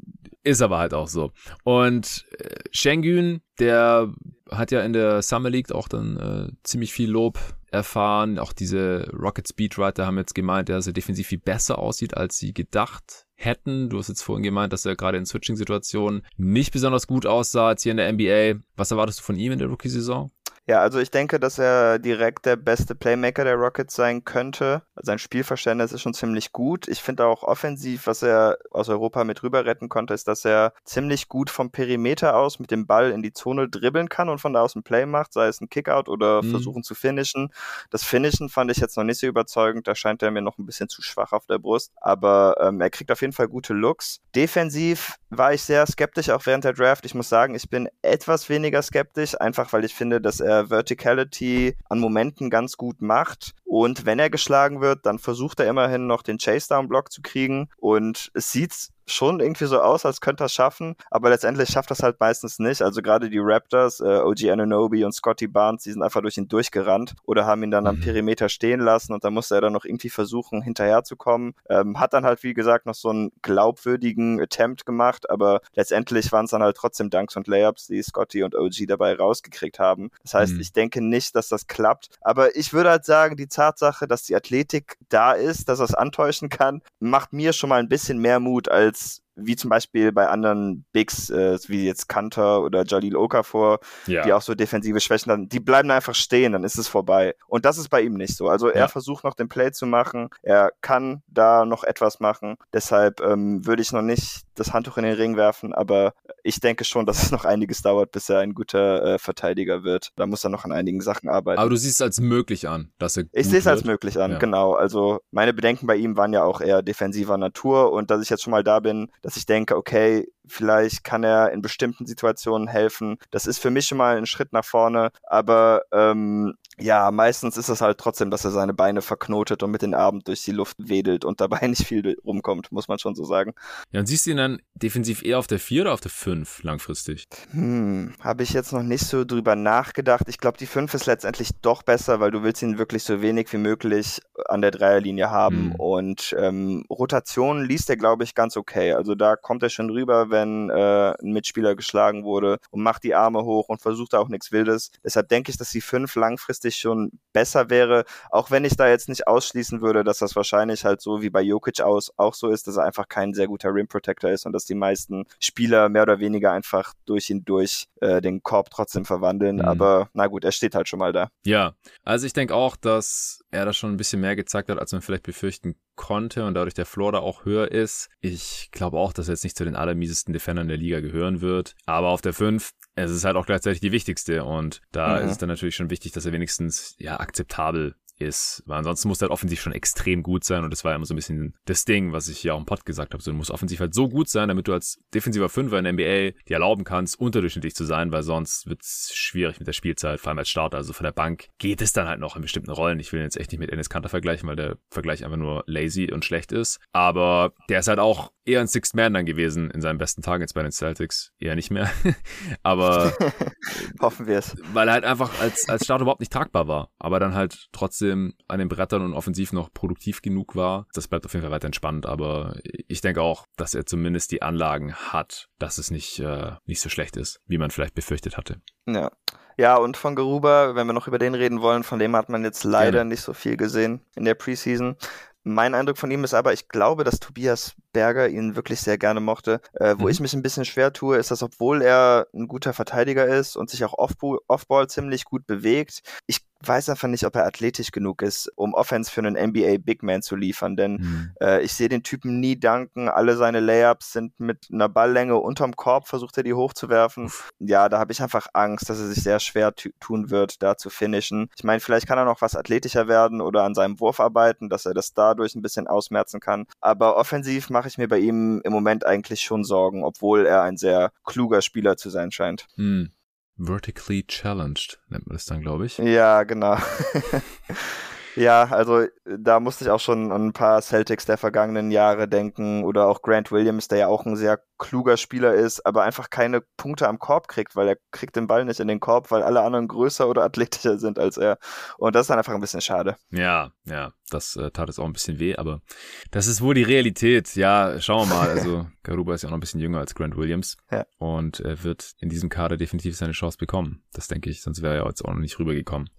ist aber halt auch so. Und äh, Schengen, der hat ja in der Summer League auch dann äh, ziemlich viel Lob erfahren. Auch diese Rocket Speedwriter haben jetzt gemeint, dass er defensiv viel besser aussieht, als sie gedacht hätten. Du hast jetzt vorhin gemeint, dass er gerade in Switching-Situationen nicht besonders gut aussah als hier in der NBA. Was erwartest du von ihm in der Rookie-Saison? Ja, also ich denke, dass er direkt der beste Playmaker der Rockets sein könnte. Sein Spielverständnis ist schon ziemlich gut. Ich finde auch offensiv, was er aus Europa mit rüber retten konnte, ist, dass er ziemlich gut vom Perimeter aus mit dem Ball in die Zone dribbeln kann und von da aus ein Play macht, sei es ein Kickout oder mhm. versuchen zu finishen. Das Finishen fand ich jetzt noch nicht so überzeugend. Da scheint er mir noch ein bisschen zu schwach auf der Brust. Aber ähm, er kriegt auf jeden Fall gute Looks. Defensiv war ich sehr skeptisch, auch während der Draft. Ich muss sagen, ich bin etwas weniger skeptisch, einfach weil ich finde, dass er er Verticality an Momenten ganz gut macht. Und wenn er geschlagen wird, dann versucht er immerhin noch den Chase-Down-Block zu kriegen. Und es sieht schon irgendwie so aus, als könnte er es schaffen, aber letztendlich schafft das halt meistens nicht. Also gerade die Raptors, äh, OG Ananobi und Scotty Barnes, die sind einfach durch ihn durchgerannt oder haben ihn dann am mhm. Perimeter stehen lassen und dann musste er dann noch irgendwie versuchen, hinterherzukommen. Ähm, hat dann halt, wie gesagt, noch so einen glaubwürdigen Attempt gemacht, aber letztendlich waren es dann halt trotzdem Dunks und Layups, die Scotty und OG dabei rausgekriegt haben. Das heißt, mhm. ich denke nicht, dass das klappt, aber ich würde halt sagen, die Tatsache, dass die Athletik da ist, dass er es antäuschen kann, macht mir schon mal ein bisschen mehr Mut als it's wie zum Beispiel bei anderen Bigs, äh, wie jetzt Kanter oder Jalil Okafor, ja. die auch so defensive Schwächen haben, die bleiben einfach stehen, dann ist es vorbei. Und das ist bei ihm nicht so. Also er ja. versucht noch den Play zu machen, er kann da noch etwas machen. Deshalb ähm, würde ich noch nicht das Handtuch in den Ring werfen, aber ich denke schon, dass es noch einiges dauert, bis er ein guter äh, Verteidiger wird. Da muss er noch an einigen Sachen arbeiten. Aber du siehst es als möglich an, dass er. Ich sehe es als möglich an, ja. genau. Also meine Bedenken bei ihm waren ja auch eher defensiver Natur und dass ich jetzt schon mal da bin, dass ich denke, okay, vielleicht kann er in bestimmten Situationen helfen. Das ist für mich schon mal ein Schritt nach vorne, aber ähm, ja, meistens ist es halt trotzdem, dass er seine Beine verknotet und mit den Armen durch die Luft wedelt und dabei nicht viel rumkommt, muss man schon so sagen. Ja, und siehst du ihn dann defensiv eher auf der 4 oder auf der 5 langfristig? Hm, habe ich jetzt noch nicht so drüber nachgedacht. Ich glaube, die 5 ist letztendlich doch besser, weil du willst ihn wirklich so wenig wie möglich an der Dreierlinie haben hm. und ähm, Rotationen liest er, glaube ich, ganz okay. Also da kommt er schon rüber, wenn äh, ein Mitspieler geschlagen wurde und macht die Arme hoch und versucht auch nichts Wildes. Deshalb denke ich, dass die 5 langfristig langfristig schon besser wäre, auch wenn ich da jetzt nicht ausschließen würde, dass das wahrscheinlich halt so wie bei Jokic aus auch so ist, dass er einfach kein sehr guter Rim Protector ist und dass die meisten Spieler mehr oder weniger einfach durch ihn durch äh, den Korb trotzdem verwandeln. Mhm. Aber na gut, er steht halt schon mal da. Ja, also ich denke auch, dass er da schon ein bisschen mehr gezeigt hat, als man vielleicht befürchten konnte und dadurch der Floor da auch höher ist. Ich glaube auch, dass er jetzt nicht zu den allermiesesten Defendern der Liga gehören wird. Aber auf der 5, es ist halt auch gleichzeitig die wichtigste und da mhm. ist es dann natürlich schon wichtig, dass er wenigstens ja akzeptabel ist. Weil ansonsten muss er halt offensiv schon extrem gut sein und das war ja immer so ein bisschen das Ding, was ich ja auch im Pod gesagt habe. So, du musst offensiv halt so gut sein, damit du als defensiver Fünfer in der NBA dir erlauben kannst, unterdurchschnittlich zu sein, weil sonst wird's schwierig mit der Spielzeit, vor allem als Starter. Also von der Bank geht es dann halt noch in bestimmten Rollen. Ich will jetzt echt nicht mit Ennis Kanter vergleichen, weil der Vergleich einfach nur lazy und schlecht ist. Aber der ist halt auch eher ein Sixth Man dann gewesen in seinen besten Tagen jetzt bei den Celtics. Eher nicht mehr. Aber hoffen wir es. Weil er halt einfach als, als Starter überhaupt nicht tragbar war. Aber dann halt trotzdem an den Brettern und offensiv noch produktiv genug war. Das bleibt auf jeden Fall weiter entspannt. Aber ich denke auch, dass er zumindest die Anlagen hat, dass es nicht, äh, nicht so schlecht ist, wie man vielleicht befürchtet hatte. Ja. Ja, und von Geruba, wenn wir noch über den reden wollen, von dem hat man jetzt leider Gerne. nicht so viel gesehen in der Preseason. Mein Eindruck von ihm ist aber, ich glaube, dass Tobias Berger ihn wirklich sehr gerne mochte. Äh, wo mhm. ich mich ein bisschen schwer tue, ist, dass obwohl er ein guter Verteidiger ist und sich auch Offball ziemlich gut bewegt, ich weiß einfach nicht, ob er athletisch genug ist, um Offense für einen NBA Big Man zu liefern, denn mhm. äh, ich sehe den Typen nie danken. Alle seine Layups sind mit einer Balllänge unterm Korb, versucht er die hochzuwerfen. Ja, da habe ich einfach Angst, dass er sich sehr schwer tun wird, da zu finishen. Ich meine, vielleicht kann er noch was athletischer werden oder an seinem Wurf arbeiten, dass er das dadurch ein bisschen ausmerzen kann. Aber offensiv mache ich mir bei ihm im Moment eigentlich schon Sorgen, obwohl er ein sehr kluger Spieler zu sein scheint. Hm. Vertically challenged nennt man das dann, glaube ich. Ja, genau. Ja, also da musste ich auch schon an ein paar Celtics der vergangenen Jahre denken oder auch Grant Williams, der ja auch ein sehr kluger Spieler ist, aber einfach keine Punkte am Korb kriegt, weil er kriegt den Ball nicht in den Korb, weil alle anderen größer oder athletischer sind als er. Und das ist dann einfach ein bisschen schade. Ja, ja, das äh, tat jetzt auch ein bisschen weh, aber das ist wohl die Realität. Ja, schauen wir mal. Also Garuba ist ja auch noch ein bisschen jünger als Grant Williams ja. und er wird in diesem Kader definitiv seine Chance bekommen. Das denke ich, sonst wäre er jetzt auch noch nicht rübergekommen.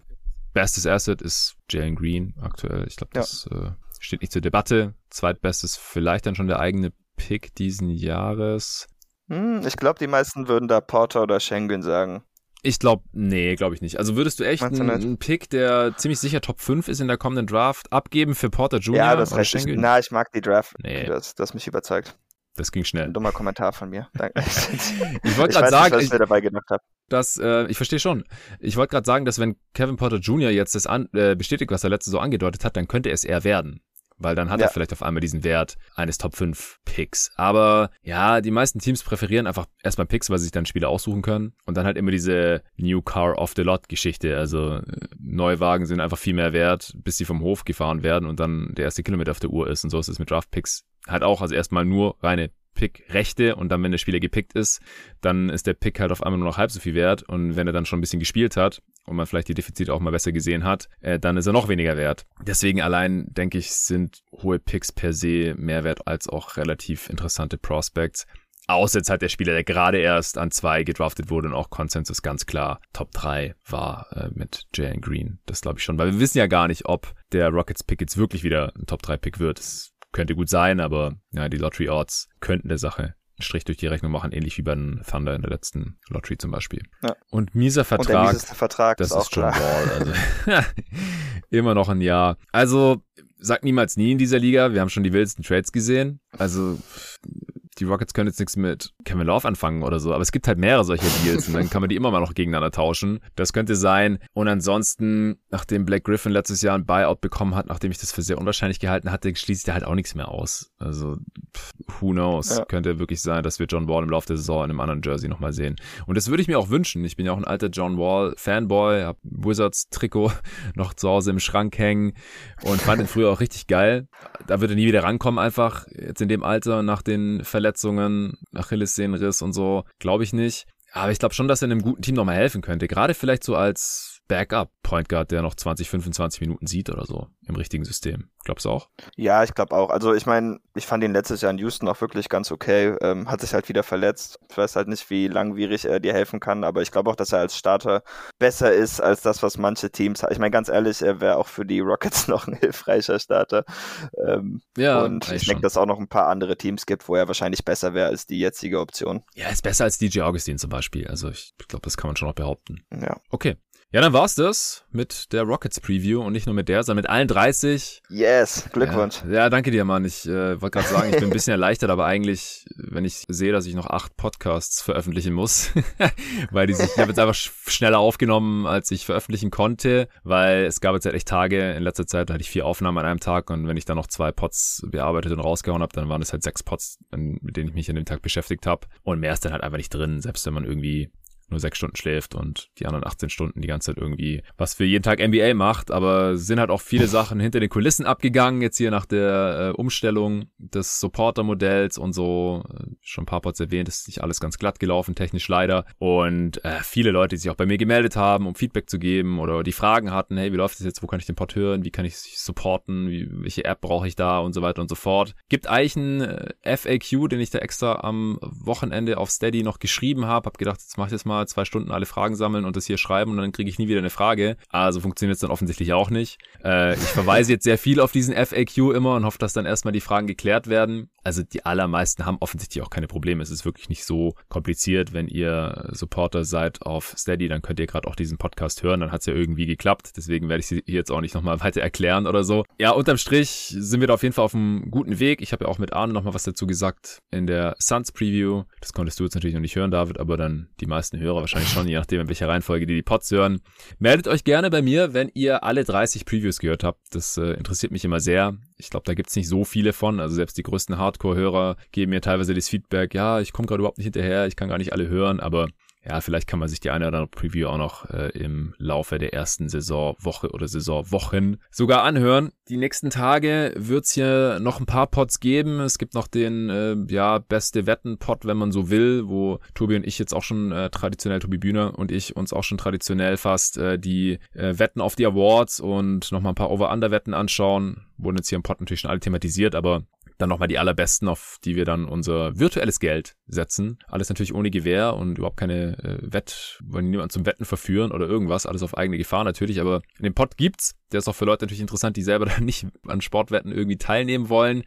Bestes Asset ist Jalen Green aktuell. Ich glaube, das ja. äh, steht nicht zur Debatte. Zweitbestes vielleicht dann schon der eigene Pick diesen Jahres. Hm, ich glaube, die meisten würden da Porter oder Schengen sagen. Ich glaube, nee, glaube ich nicht. Also würdest du echt einen, einen, Pick, der ziemlich sicher Top 5 ist in der kommenden Draft, abgeben für Porter Jr. Ja, das reicht. Na, ich mag die Draft. Nee. Das, das mich überzeugt. Das ging schnell. Ein dummer Kommentar von mir. Danke. ich wollte gerade sagen, nicht, was ich, dabei gedacht habe. Dass, äh, ich verstehe schon. Ich wollte gerade sagen, dass wenn Kevin Porter Jr. jetzt das an, äh, bestätigt, was er letzte so angedeutet hat, dann könnte es eher werden. Weil dann hat ja. er vielleicht auf einmal diesen Wert eines Top 5 Picks. Aber ja, die meisten Teams präferieren einfach erstmal Picks, weil sie sich dann Spieler aussuchen können. Und dann halt immer diese New Car off the Lot Geschichte. Also äh, Neuwagen sind einfach viel mehr wert, bis sie vom Hof gefahren werden und dann der erste Kilometer auf der Uhr ist. Und so ist es mit Draft Picks halt auch, also erstmal nur reine Pick-Rechte und dann, wenn der Spieler gepickt ist, dann ist der Pick halt auf einmal nur noch halb so viel wert und wenn er dann schon ein bisschen gespielt hat und man vielleicht die Defizite auch mal besser gesehen hat, äh, dann ist er noch weniger wert. Deswegen allein, denke ich, sind hohe Picks per se mehr wert als auch relativ interessante Prospects. Außer jetzt halt der Spieler, der gerade erst an zwei gedraftet wurde und auch Konsensus ganz klar Top 3 war äh, mit Jalen Green. Das glaube ich schon, weil wir wissen ja gar nicht, ob der Rockets Pick jetzt wirklich wieder ein Top 3 Pick wird. Das könnte gut sein, aber ja, die Lottery Odds könnten der Sache einen Strich durch die Rechnung machen, ähnlich wie bei den Thunder in der letzten Lottery zum Beispiel. Ja. Und mieser Vertrag. Und Vertrag das ist, ist John Wall. Also immer noch ein Jahr. Also sag niemals nie in dieser Liga. Wir haben schon die wildesten Trades gesehen. Also die Rockets können jetzt nichts mit Kevin Love anfangen oder so, aber es gibt halt mehrere solcher Deals und dann kann man die immer mal noch gegeneinander tauschen. Das könnte sein. Und ansonsten, nachdem Black Griffin letztes Jahr ein Buyout bekommen hat, nachdem ich das für sehr unwahrscheinlich gehalten hatte, schließt er halt auch nichts mehr aus. Also, who knows? Ja. Könnte wirklich sein, dass wir John Wall im Laufe der Saison in einem anderen Jersey nochmal sehen. Und das würde ich mir auch wünschen. Ich bin ja auch ein alter John Wall Fanboy, hab Wizards Trikot noch zu Hause im Schrank hängen und fand ihn früher auch richtig geil. Da würde er nie wieder rankommen einfach, jetzt in dem Alter nach den Verletzungen Verletzungen, Achillessehnenriss und so, glaube ich nicht. Aber ich glaube schon, dass er einem guten Team nochmal helfen könnte. Gerade vielleicht so als Backup Point Guard, der noch 20, 25 Minuten sieht oder so im richtigen System. Glaubst du auch? Ja, ich glaube auch. Also ich meine, ich fand ihn letztes Jahr in Houston auch wirklich ganz okay. Ähm, hat sich halt wieder verletzt. Ich weiß halt nicht, wie langwierig er dir helfen kann, aber ich glaube auch, dass er als Starter besser ist als das, was manche Teams. Ich meine, ganz ehrlich, er wäre auch für die Rockets noch ein hilfreicher Starter. Ähm, ja. Und ich denke, dass es auch noch ein paar andere Teams gibt, wo er wahrscheinlich besser wäre als die jetzige Option. Ja, ist besser als DJ Augustin zum Beispiel. Also ich glaube, das kann man schon noch behaupten. Ja. Okay. Ja, dann war's das mit der Rockets Preview und nicht nur mit der, sondern mit allen 30. Yes, Glückwunsch. Ja, ja danke dir, Mann. Ich äh, wollte gerade sagen, ich bin ein bisschen erleichtert, aber eigentlich, wenn ich sehe, dass ich noch acht Podcasts veröffentlichen muss, weil die sich, ich habe jetzt einfach schneller aufgenommen, als ich veröffentlichen konnte, weil es gab jetzt halt echt Tage, in letzter Zeit hatte ich vier Aufnahmen an einem Tag und wenn ich dann noch zwei Pods bearbeitet und rausgehauen habe, dann waren es halt sechs Pods, mit denen ich mich an dem Tag beschäftigt habe und mehr ist dann halt einfach nicht drin, selbst wenn man irgendwie nur sechs Stunden schläft und die anderen 18 Stunden die ganze Zeit irgendwie was für jeden Tag NBA macht, aber sind halt auch viele Sachen hinter den Kulissen abgegangen, jetzt hier nach der äh, Umstellung des Supporter-Modells und so, äh, schon ein paar Pots erwähnt, ist nicht alles ganz glatt gelaufen, technisch leider. Und äh, viele Leute, die sich auch bei mir gemeldet haben, um Feedback zu geben oder die Fragen hatten, hey, wie läuft das jetzt, wo kann ich den Pod hören, wie kann ich supporten, wie, welche App brauche ich da? Und so weiter und so fort. Gibt eigentlich einen äh, FAQ, den ich da extra am Wochenende auf Steady noch geschrieben habe, hab gedacht, jetzt mach ich das mal zwei Stunden alle Fragen sammeln und das hier schreiben und dann kriege ich nie wieder eine Frage. Also funktioniert es dann offensichtlich auch nicht. Äh, ich verweise jetzt sehr viel auf diesen FAQ immer und hoffe, dass dann erstmal die Fragen geklärt werden. Also die allermeisten haben offensichtlich auch keine Probleme. Es ist wirklich nicht so kompliziert. Wenn ihr Supporter seid auf Steady, dann könnt ihr gerade auch diesen Podcast hören. Dann hat es ja irgendwie geklappt. Deswegen werde ich sie jetzt auch nicht nochmal weiter erklären oder so. Ja, unterm Strich sind wir da auf jeden Fall auf einem guten Weg. Ich habe ja auch mit Arne nochmal was dazu gesagt in der Suns Preview. Das konntest du jetzt natürlich noch nicht hören, David, aber dann die meisten Hörer wahrscheinlich schon, je nachdem, in welcher Reihenfolge die die Pods hören. Meldet euch gerne bei mir, wenn ihr alle 30 Previews gehört habt. Das äh, interessiert mich immer sehr. Ich glaube, da gibt's nicht so viele von. Also selbst die größten Hardcore-Hörer geben mir teilweise das Feedback, ja, ich komme gerade überhaupt nicht hinterher, ich kann gar nicht alle hören, aber ja, vielleicht kann man sich die eine oder andere Preview auch noch äh, im Laufe der ersten Saisonwoche oder Saisonwochen sogar anhören. Die nächsten Tage wird's hier noch ein paar Pods geben. Es gibt noch den äh, ja beste Wetten-Pod, wenn man so will, wo Tobi und ich jetzt auch schon äh, traditionell, Tobi Bühner und ich uns auch schon traditionell fast äh, die äh, Wetten auf die Awards und noch mal ein paar Over-Under-Wetten anschauen. Wurden jetzt hier im Pod natürlich schon alle thematisiert, aber dann nochmal die allerbesten, auf die wir dann unser virtuelles Geld setzen. Alles natürlich ohne Gewähr und überhaupt keine äh, Wett, wollen niemanden zum Wetten verführen oder irgendwas. Alles auf eigene Gefahr natürlich, aber in dem Pod gibt's. Der ist auch für Leute natürlich interessant, die selber dann nicht an Sportwetten irgendwie teilnehmen wollen.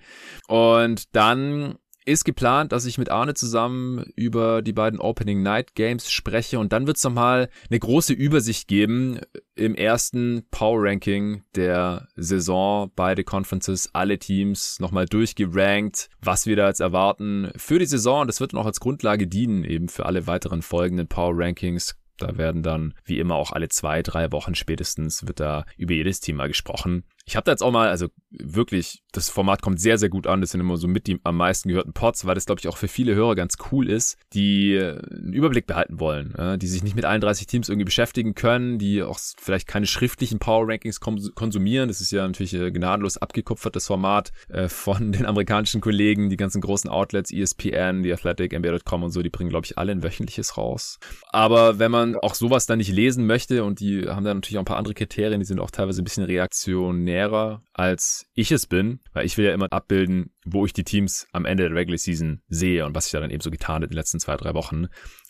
Und dann ist geplant, dass ich mit Arne zusammen über die beiden Opening Night Games spreche und dann wird es nochmal eine große Übersicht geben im ersten Power Ranking der Saison. Beide Conferences, alle Teams nochmal durchgerankt, was wir da jetzt erwarten für die Saison. Das wird noch als Grundlage dienen eben für alle weiteren folgenden Power Rankings. Da werden dann, wie immer, auch alle zwei, drei Wochen spätestens wird da über jedes Thema gesprochen. Ich habe da jetzt auch mal, also wirklich, das Format kommt sehr, sehr gut an. Das sind immer so mit die am meisten gehörten Pods, weil das, glaube ich, auch für viele Hörer ganz cool ist, die äh, einen Überblick behalten wollen, die sich nicht mit allen 30 Teams irgendwie beschäftigen können, die auch vielleicht keine schriftlichen Power Rankings konsumieren. Das ist ja natürlich äh, gnadenlos abgekupfertes Format äh, von den amerikanischen Kollegen, die ganzen großen Outlets, ESPN, die Athletic, NBA.com und so, die bringen, glaube ich, alle ein wöchentliches raus. Aber wenn man auch sowas dann nicht lesen möchte und die haben dann natürlich auch ein paar andere Kriterien, die sind auch teilweise ein bisschen reaktionär visionärer, als ich es bin, weil ich will ja immer abbilden, wo ich die Teams am Ende der Regular Season sehe und was sich da dann eben so getan hat in den letzten zwei, drei Wochen.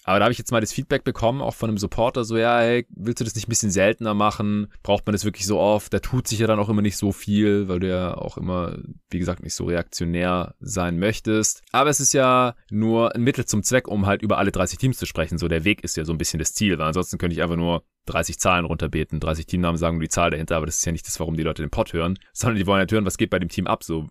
Aber da habe ich jetzt mal das Feedback bekommen, auch von einem Supporter, so, ja, hey, willst du das nicht ein bisschen seltener machen? Braucht man das wirklich so oft? Da tut sich ja dann auch immer nicht so viel, weil du ja auch immer, wie gesagt, nicht so reaktionär sein möchtest. Aber es ist ja nur ein Mittel zum Zweck, um halt über alle 30 Teams zu sprechen. So, der Weg ist ja so ein bisschen das Ziel, weil ansonsten könnte ich einfach nur 30 Zahlen runterbeten, 30 Teamnamen sagen die Zahl dahinter, aber das ist ja nicht das, warum die Leute den Pod hören, sondern die wollen halt hören, was geht bei dem Team ab, so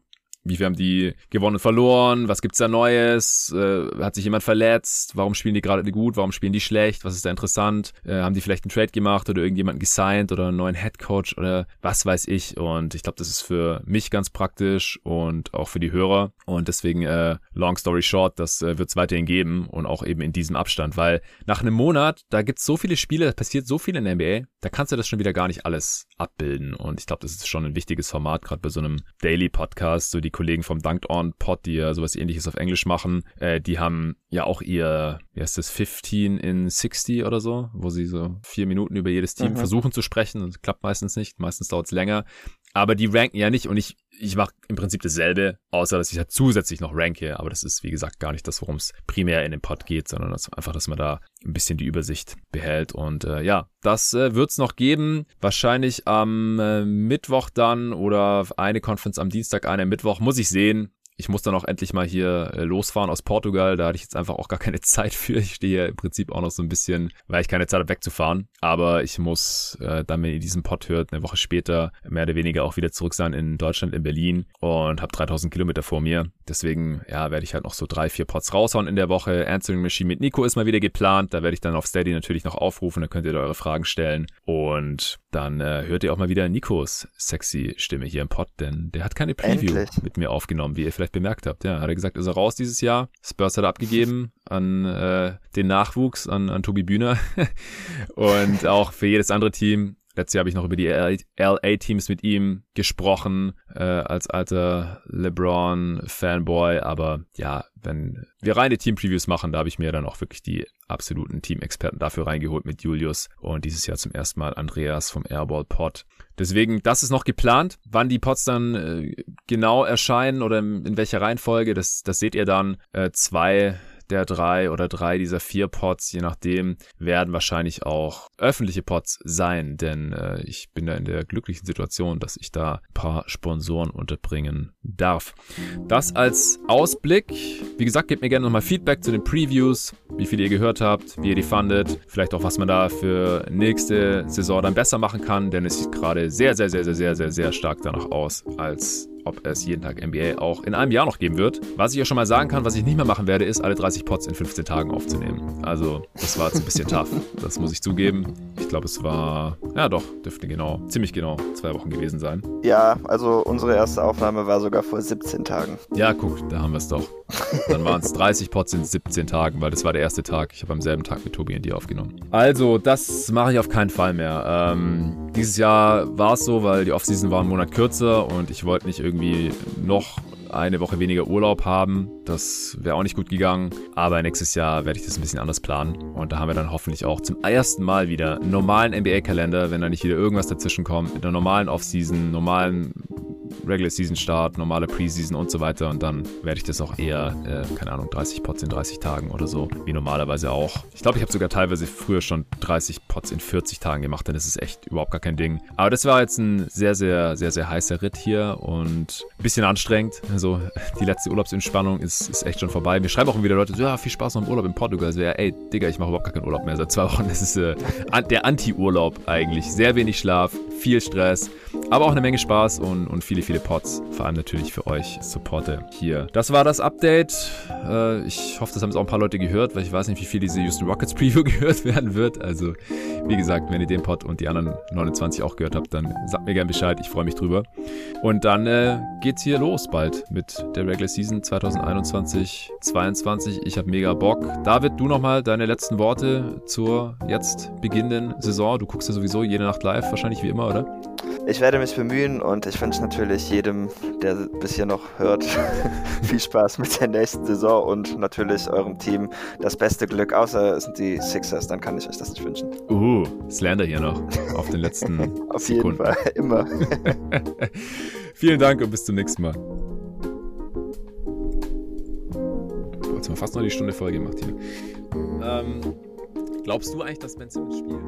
wie viel haben die gewonnen und verloren? Was gibt's da Neues? Äh, hat sich jemand verletzt? Warum spielen die gerade gut? Warum spielen die schlecht? Was ist da interessant? Äh, haben die vielleicht einen Trade gemacht oder irgendjemanden gesigned oder einen neuen Headcoach oder was weiß ich? Und ich glaube, das ist für mich ganz praktisch und auch für die Hörer. Und deswegen, äh, long story short, das äh, wird es weiterhin geben und auch eben in diesem Abstand, weil nach einem Monat, da gibt's so viele Spiele, da passiert so viel in der NBA, da kannst du das schon wieder gar nicht alles abbilden. Und ich glaube, das ist schon ein wichtiges Format, gerade bei so einem Daily Podcast, so die Kollegen vom Dunked On Pod, die ja sowas ähnliches auf Englisch machen, äh, die haben ja auch ihr, wie heißt das, 15 in 60 oder so, wo sie so vier Minuten über jedes Team mhm. versuchen zu sprechen. Das klappt meistens nicht, meistens dauert es länger. Aber die ranken ja nicht und ich, ich mache im Prinzip dasselbe, außer dass ich halt zusätzlich noch ranke. Aber das ist, wie gesagt, gar nicht das, worum es primär in dem Pod geht, sondern das, einfach, dass man da ein bisschen die Übersicht behält. Und äh, ja, das äh, wird es noch geben. Wahrscheinlich am äh, Mittwoch dann oder eine Conference am Dienstag, eine am Mittwoch. Muss ich sehen ich muss dann auch endlich mal hier äh, losfahren aus Portugal. Da hatte ich jetzt einfach auch gar keine Zeit für. Ich stehe hier im Prinzip auch noch so ein bisschen, weil ich keine Zeit habe wegzufahren. Aber ich muss äh, dann, wenn ihr diesen Pod hört, eine Woche später mehr oder weniger auch wieder zurück sein in Deutschland, in Berlin und habe 3000 Kilometer vor mir. Deswegen, ja, werde ich halt noch so drei, vier Pods raushauen in der Woche. Answering Machine mit Nico ist mal wieder geplant. Da werde ich dann auf Steady natürlich noch aufrufen. Da könnt ihr da eure Fragen stellen. Und dann äh, hört ihr auch mal wieder Nikos sexy Stimme hier im Pod, denn der hat keine Preview Endlich. mit mir aufgenommen, wie ihr vielleicht bemerkt habt. Ja, hat er gesagt, ist er raus dieses Jahr. Spurs hat er abgegeben an äh, den Nachwuchs, an, an Tobi Bühner und auch für jedes andere Team Letztes Jahr habe ich noch über die LA-Teams mit ihm gesprochen, äh, als alter LeBron-Fanboy. Aber ja, wenn wir reine Team-Previews machen, da habe ich mir dann auch wirklich die absoluten Team-Experten dafür reingeholt mit Julius und dieses Jahr zum ersten Mal Andreas vom Airball-Pod. Deswegen, das ist noch geplant. Wann die Pods dann äh, genau erscheinen oder in, in welcher Reihenfolge, das, das seht ihr dann. Äh, zwei der drei oder drei dieser vier Pods, je nachdem, werden wahrscheinlich auch öffentliche Pods sein, denn äh, ich bin da in der glücklichen Situation, dass ich da ein paar Sponsoren unterbringen darf. Das als Ausblick. Wie gesagt, gebt mir gerne nochmal Feedback zu den Previews, wie viel ihr gehört habt, wie ihr die fandet, vielleicht auch, was man da für nächste Saison dann besser machen kann, denn es sieht gerade sehr, sehr, sehr, sehr, sehr, sehr, sehr stark danach aus, als ob es jeden Tag NBA auch in einem Jahr noch geben wird. Was ich ja schon mal sagen kann, was ich nicht mehr machen werde, ist alle 30 Pots in 15 Tagen aufzunehmen. Also, das war jetzt ein bisschen tough. Das muss ich zugeben. Ich glaube, es war, ja doch, dürfte genau, ziemlich genau zwei Wochen gewesen sein. Ja, also unsere erste Aufnahme war sogar vor 17 Tagen. Ja, guck, da haben wir es doch. Dann waren es 30 Pots in 17 Tagen, weil das war der erste Tag. Ich habe am selben Tag mit Tobi und dir aufgenommen. Also, das mache ich auf keinen Fall mehr. Ähm, dieses Jahr war es so, weil die Offseason war einen Monat kürzer und ich wollte nicht irgendwie noch eine Woche weniger Urlaub haben. Das wäre auch nicht gut gegangen. Aber nächstes Jahr werde ich das ein bisschen anders planen. Und da haben wir dann hoffentlich auch zum ersten Mal wieder einen normalen NBA-Kalender, wenn da nicht wieder irgendwas dazwischen kommt, mit einer normalen Offseason, normalen Regular Season Start, normale Preseason und so weiter. Und dann werde ich das auch eher, äh, keine Ahnung, 30 Pots in 30 Tagen oder so, wie normalerweise auch. Ich glaube, ich habe sogar teilweise früher schon 30 Pots in 40 Tagen gemacht, denn das ist echt überhaupt gar kein Ding. Aber das war jetzt ein sehr, sehr, sehr, sehr heißer Ritt hier und ein bisschen anstrengend. Also die letzte Urlaubsentspannung ist, ist echt schon vorbei. Mir schreiben auch wieder Leute, so, ja, viel Spaß noch im Urlaub in Portugal. Also, ja, ey, Digga, ich mache überhaupt gar keinen Urlaub mehr seit zwei Wochen. Das ist äh, der Anti-Urlaub eigentlich. Sehr wenig Schlaf, viel Stress, aber auch eine Menge Spaß und, und viele, viele Pots. Vor allem natürlich für euch Supporter hier. Das war das Update. Äh, ich hoffe, das haben jetzt auch ein paar Leute gehört, weil ich weiß nicht, wie viel diese Houston Rockets Preview gehört werden wird. Also, wie gesagt, wenn ihr den Pod und die anderen 29 auch gehört habt, dann sagt mir gerne Bescheid. Ich freue mich drüber. Und dann äh, geht's hier los bald mit der Regular Season 2021 22 Ich habe mega Bock. David, du nochmal deine letzten Worte zur jetzt beginnenden Saison. Du guckst ja sowieso jede Nacht live, wahrscheinlich wie immer, oder? Ich werde mich bemühen und ich wünsche natürlich jedem, der bis hier noch hört, viel Spaß mit der nächsten Saison und natürlich eurem Team das beste Glück, außer es sind die Sixers, dann kann ich euch das nicht wünschen. Uh, Slander hier noch auf den letzten Auf Sekunden. jeden Fall, immer. Vielen Dank und bis zum nächsten Mal. Jetzt haben fast noch die Stunde voll gemacht hier. Ähm, glaubst du eigentlich, dass Ben Simmons spielt?